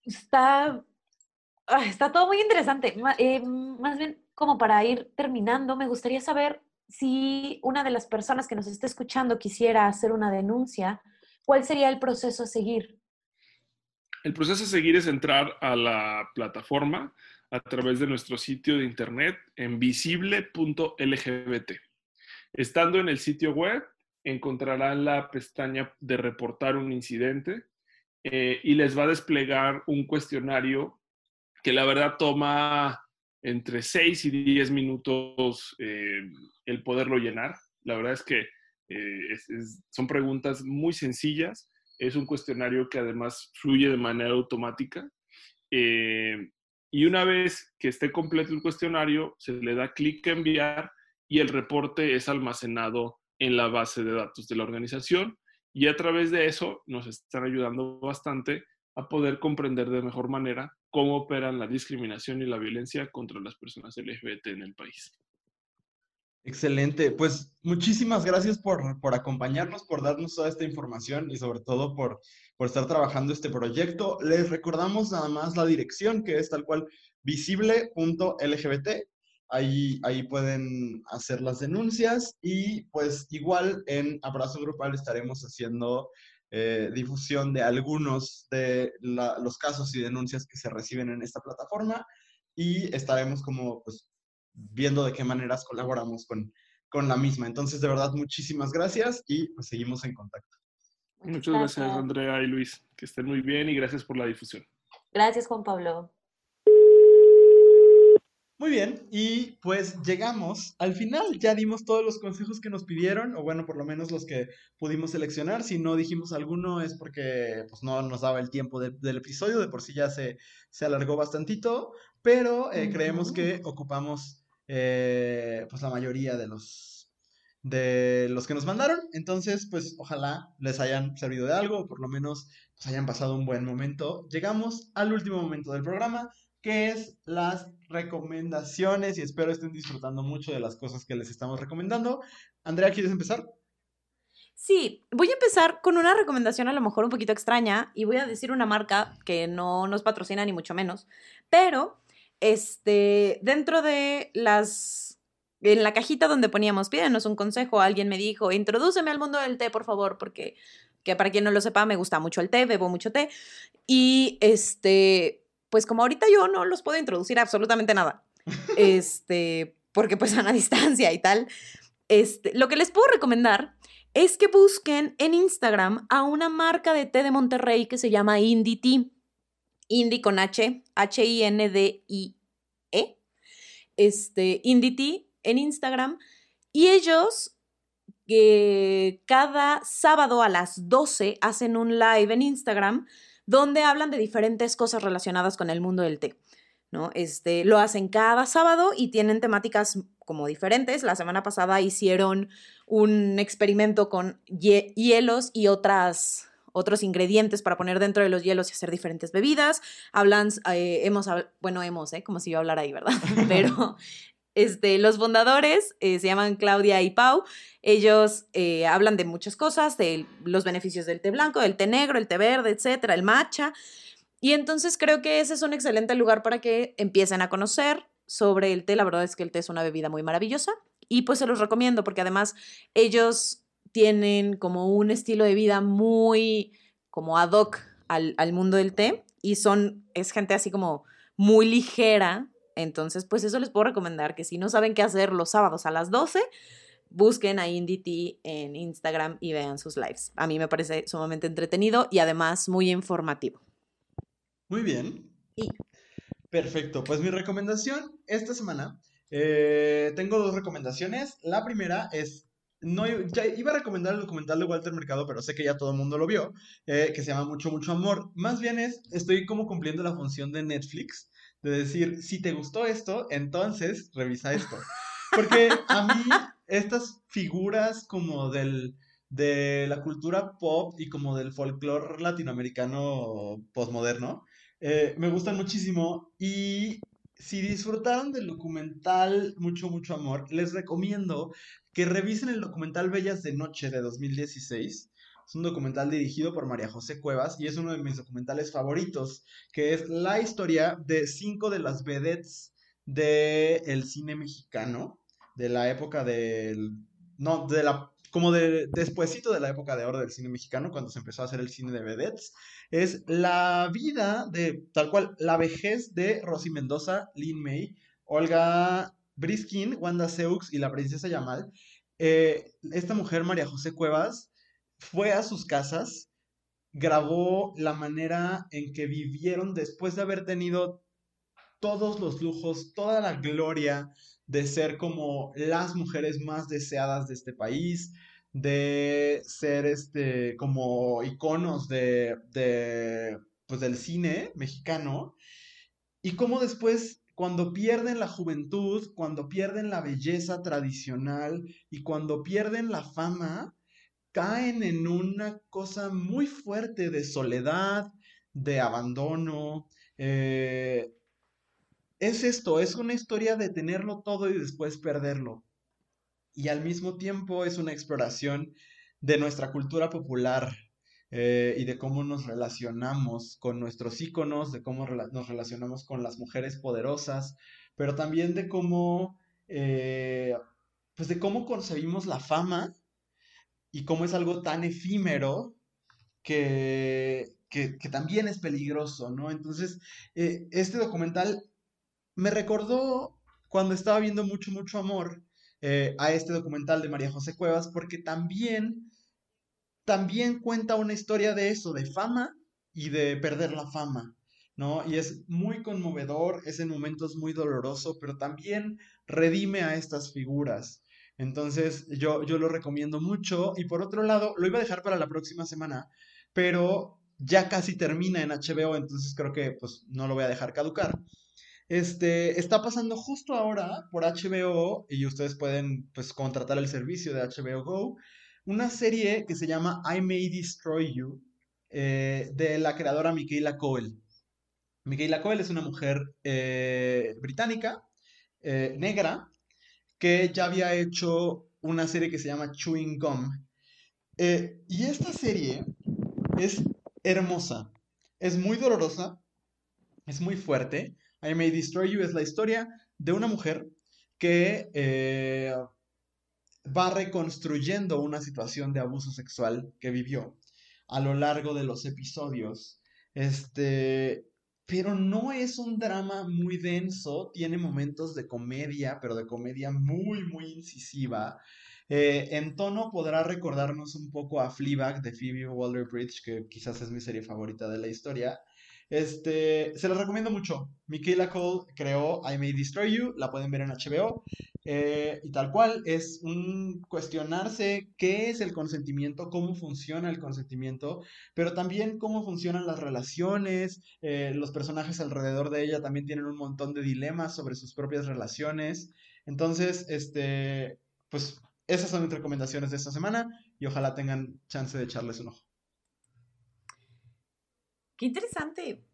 está, ah, está todo muy interesante. Eh, más bien, como para ir terminando, me gustaría saber si una de las personas que nos está escuchando quisiera hacer una denuncia, ¿cuál sería el proceso a seguir? El proceso a seguir es entrar a la plataforma a través de nuestro sitio de internet en visible.lgbt. Estando en el sitio web, encontrarán la pestaña de reportar un incidente eh, y les va a desplegar un cuestionario que la verdad toma entre 6 y 10 minutos eh, el poderlo llenar. La verdad es que eh, son preguntas muy sencillas. Es un cuestionario que además fluye de manera automática. Y una vez que esté completo el cuestionario, se le da clic a enviar y el reporte es almacenado en la base de datos de la organización y a través de eso nos están ayudando bastante a poder comprender de mejor manera cómo operan la discriminación y la violencia contra las personas LGBT en el país. Excelente, pues muchísimas gracias por, por acompañarnos, por darnos toda esta información y sobre todo por, por estar trabajando este proyecto. Les recordamos nada más la dirección que es tal cual visible.lgbt Ahí, ahí pueden hacer las denuncias y pues igual en Abrazo Grupal estaremos haciendo eh, difusión de algunos de los casos y denuncias que se reciben en esta plataforma y estaremos como pues viendo de qué maneras colaboramos con, con la misma. Entonces, de verdad, muchísimas gracias y pues seguimos en contacto. Muchas gracias, Andrea y Luis. Que estén muy bien y gracias por la difusión. Gracias, Juan Pablo. Muy bien, y pues llegamos al final. Ya dimos todos los consejos que nos pidieron, o bueno, por lo menos los que pudimos seleccionar. Si no dijimos alguno es porque pues, no nos daba el tiempo del episodio, de por sí ya se, se alargó bastantito, pero eh, creemos que ocupamos eh, pues la mayoría de los, de los que nos mandaron. Entonces, pues ojalá les hayan servido de algo, o por lo menos pues, hayan pasado un buen momento. Llegamos al último momento del programa que es las recomendaciones y espero estén disfrutando mucho de las cosas que les estamos recomendando. Andrea, ¿quieres empezar? Sí, voy a empezar con una recomendación a lo mejor un poquito extraña y voy a decir una marca que no nos patrocina ni mucho menos, pero este, dentro de las, en la cajita donde poníamos, pídenos un consejo, alguien me dijo, introdúceme al mundo del té, por favor, porque que para quien no lo sepa, me gusta mucho el té, bebo mucho té. Y este, pues como ahorita yo no los puedo introducir absolutamente nada, este, porque pues a la distancia y tal, este, lo que les puedo recomendar es que busquen en Instagram a una marca de té de Monterrey que se llama Indie Tea. Indie con H, H-I-N-D-I-E. Este, Indie Tea en Instagram. Y ellos que cada sábado a las 12 hacen un live en Instagram donde hablan de diferentes cosas relacionadas con el mundo del té. ¿no? Este, lo hacen cada sábado y tienen temáticas como diferentes. La semana pasada hicieron un experimento con hielos y otras otros ingredientes para poner dentro de los hielos y hacer diferentes bebidas. Hablan, eh, hemos, bueno, hemos, ¿eh? como si yo hablara ahí, ¿verdad? Pero este, los fundadores eh, se llaman Claudia y Pau. Ellos eh, hablan de muchas cosas, de los beneficios del té blanco, del té negro, el té verde, etcétera, el matcha. Y entonces creo que ese es un excelente lugar para que empiecen a conocer sobre el té. La verdad es que el té es una bebida muy maravillosa y pues se los recomiendo porque además ellos tienen como un estilo de vida muy como ad hoc al, al mundo del té y son, es gente así como muy ligera, entonces, pues eso les puedo recomendar que si no saben qué hacer los sábados a las 12, busquen a IndieT en Instagram y vean sus lives. A mí me parece sumamente entretenido y además muy informativo. Muy bien. Perfecto. Pues mi recomendación esta semana, eh, tengo dos recomendaciones. La primera es no, ya iba a recomendar el documental de Walter Mercado, pero sé que ya todo el mundo lo vio, eh, que se llama Mucho, Mucho Amor. Más bien es, estoy como cumpliendo la función de Netflix, de decir, si te gustó esto, entonces revisa esto. Porque a mí estas figuras como del, de la cultura pop y como del folclore latinoamericano postmoderno, eh, me gustan muchísimo y si disfrutaron del documental Mucho, mucho amor, les recomiendo que revisen el documental Bellas de Noche de 2016. Es un documental dirigido por María José Cuevas y es uno de mis documentales favoritos, que es la historia de cinco de las vedettes del cine mexicano, de la época del... No, de la como de despuesito de la época de oro del cine mexicano, cuando se empezó a hacer el cine de vedettes, es la vida de, tal cual, la vejez de Rosy Mendoza, Lin May, Olga Briskin, Wanda Seux y la princesa Yamal. Eh, esta mujer, María José Cuevas, fue a sus casas, grabó la manera en que vivieron después de haber tenido todos los lujos, toda la gloria de ser como las mujeres más deseadas de este país, de ser este como iconos de, de pues del cine mexicano y cómo después cuando pierden la juventud, cuando pierden la belleza tradicional y cuando pierden la fama, caen en una cosa muy fuerte de soledad, de abandono, eh, es esto, es una historia de tenerlo todo y después perderlo. Y al mismo tiempo es una exploración de nuestra cultura popular eh, y de cómo nos relacionamos con nuestros íconos, de cómo nos relacionamos con las mujeres poderosas, pero también de cómo, eh, pues de cómo concebimos la fama y cómo es algo tan efímero que, que, también es peligroso, ¿no? Entonces, eh, este documental me recordó cuando estaba viendo mucho, mucho amor eh, a este documental de María José Cuevas, porque también, también cuenta una historia de eso, de fama y de perder la fama, ¿no? Y es muy conmovedor, es en momentos muy doloroso, pero también redime a estas figuras. Entonces, yo, yo lo recomiendo mucho. Y por otro lado, lo iba a dejar para la próxima semana, pero ya casi termina en HBO, entonces creo que pues no lo voy a dejar caducar. Este, está pasando justo ahora por HBO y ustedes pueden pues contratar el servicio de HBO Go, una serie que se llama I May Destroy You eh, de la creadora Michaela Coel. Michaela Coel es una mujer eh, británica, eh, negra, que ya había hecho una serie que se llama Chewing Gum. y esta serie es hermosa, es muy dolorosa, es muy fuerte, I May Destroy You es la historia de una mujer que eh, va reconstruyendo una situación de abuso sexual que vivió a lo largo de los episodios. Este, pero no es un drama muy denso, tiene momentos de comedia, pero de comedia muy, muy incisiva. Eh, en tono podrá recordarnos un poco a Fleabag de Phoebe Waller-Bridge, que quizás es mi serie favorita de la historia. Este, se los recomiendo mucho. Michaela Cole creó I May Destroy You, la pueden ver en HBO. Eh, y tal cual, es un cuestionarse qué es el consentimiento, cómo funciona el consentimiento, pero también cómo funcionan las relaciones. Eh, los personajes alrededor de ella también tienen un montón de dilemas sobre sus propias relaciones. Entonces, este, pues esas son mis recomendaciones de esta semana y ojalá tengan chance de echarles un ojo. Qué interesante.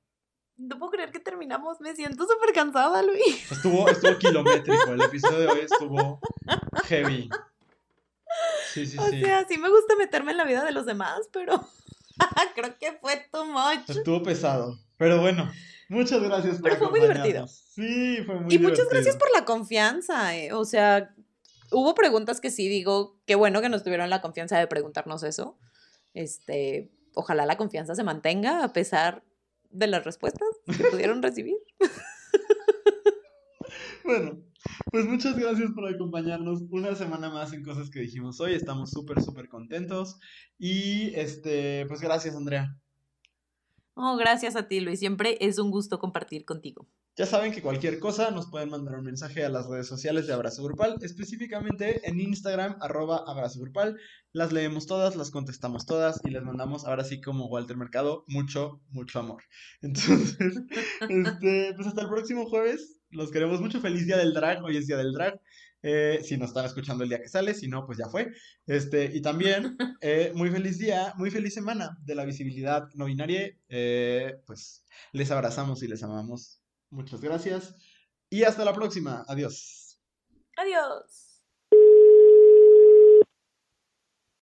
No puedo creer que terminamos. Me siento súper cansada, Luis. Estuvo, estuvo kilométrico. El episodio de hoy estuvo heavy. Sí, sí, o sea, sí me gusta meterme en la vida de los demás, pero creo que fue too much. Estuvo pesado. Pero bueno, muchas gracias por Pero fue muy divertido. Sí, fue muy divertido. Y muchas gracias por la confianza. Eh. O sea, hubo preguntas que sí digo, qué bueno que nos tuvieron la confianza de preguntarnos eso. Este, ojalá la confianza se mantenga a pesar de las respuestas que pudieron recibir. Bueno, pues muchas gracias por acompañarnos una semana más en cosas que dijimos hoy. Estamos súper, súper contentos. Y este, pues gracias, Andrea. Oh, gracias a ti, Luis. Siempre es un gusto compartir contigo. Ya saben que cualquier cosa nos pueden mandar un mensaje a las redes sociales de Abrazo Grupal, específicamente en Instagram, arroba Abrazo Grupal. Las leemos todas, las contestamos todas y les mandamos, ahora sí como Walter Mercado, mucho, mucho amor. Entonces, este, pues hasta el próximo jueves. Los queremos mucho. Feliz día del drag. Hoy es día del drag. Eh, si nos están escuchando el día que sale, si no, pues ya fue. Este, y también, eh, muy feliz día, muy feliz semana de la visibilidad no binaria. Eh, pues les abrazamos y les amamos. Muchas gracias. Y hasta la próxima. Adiós. Adiós.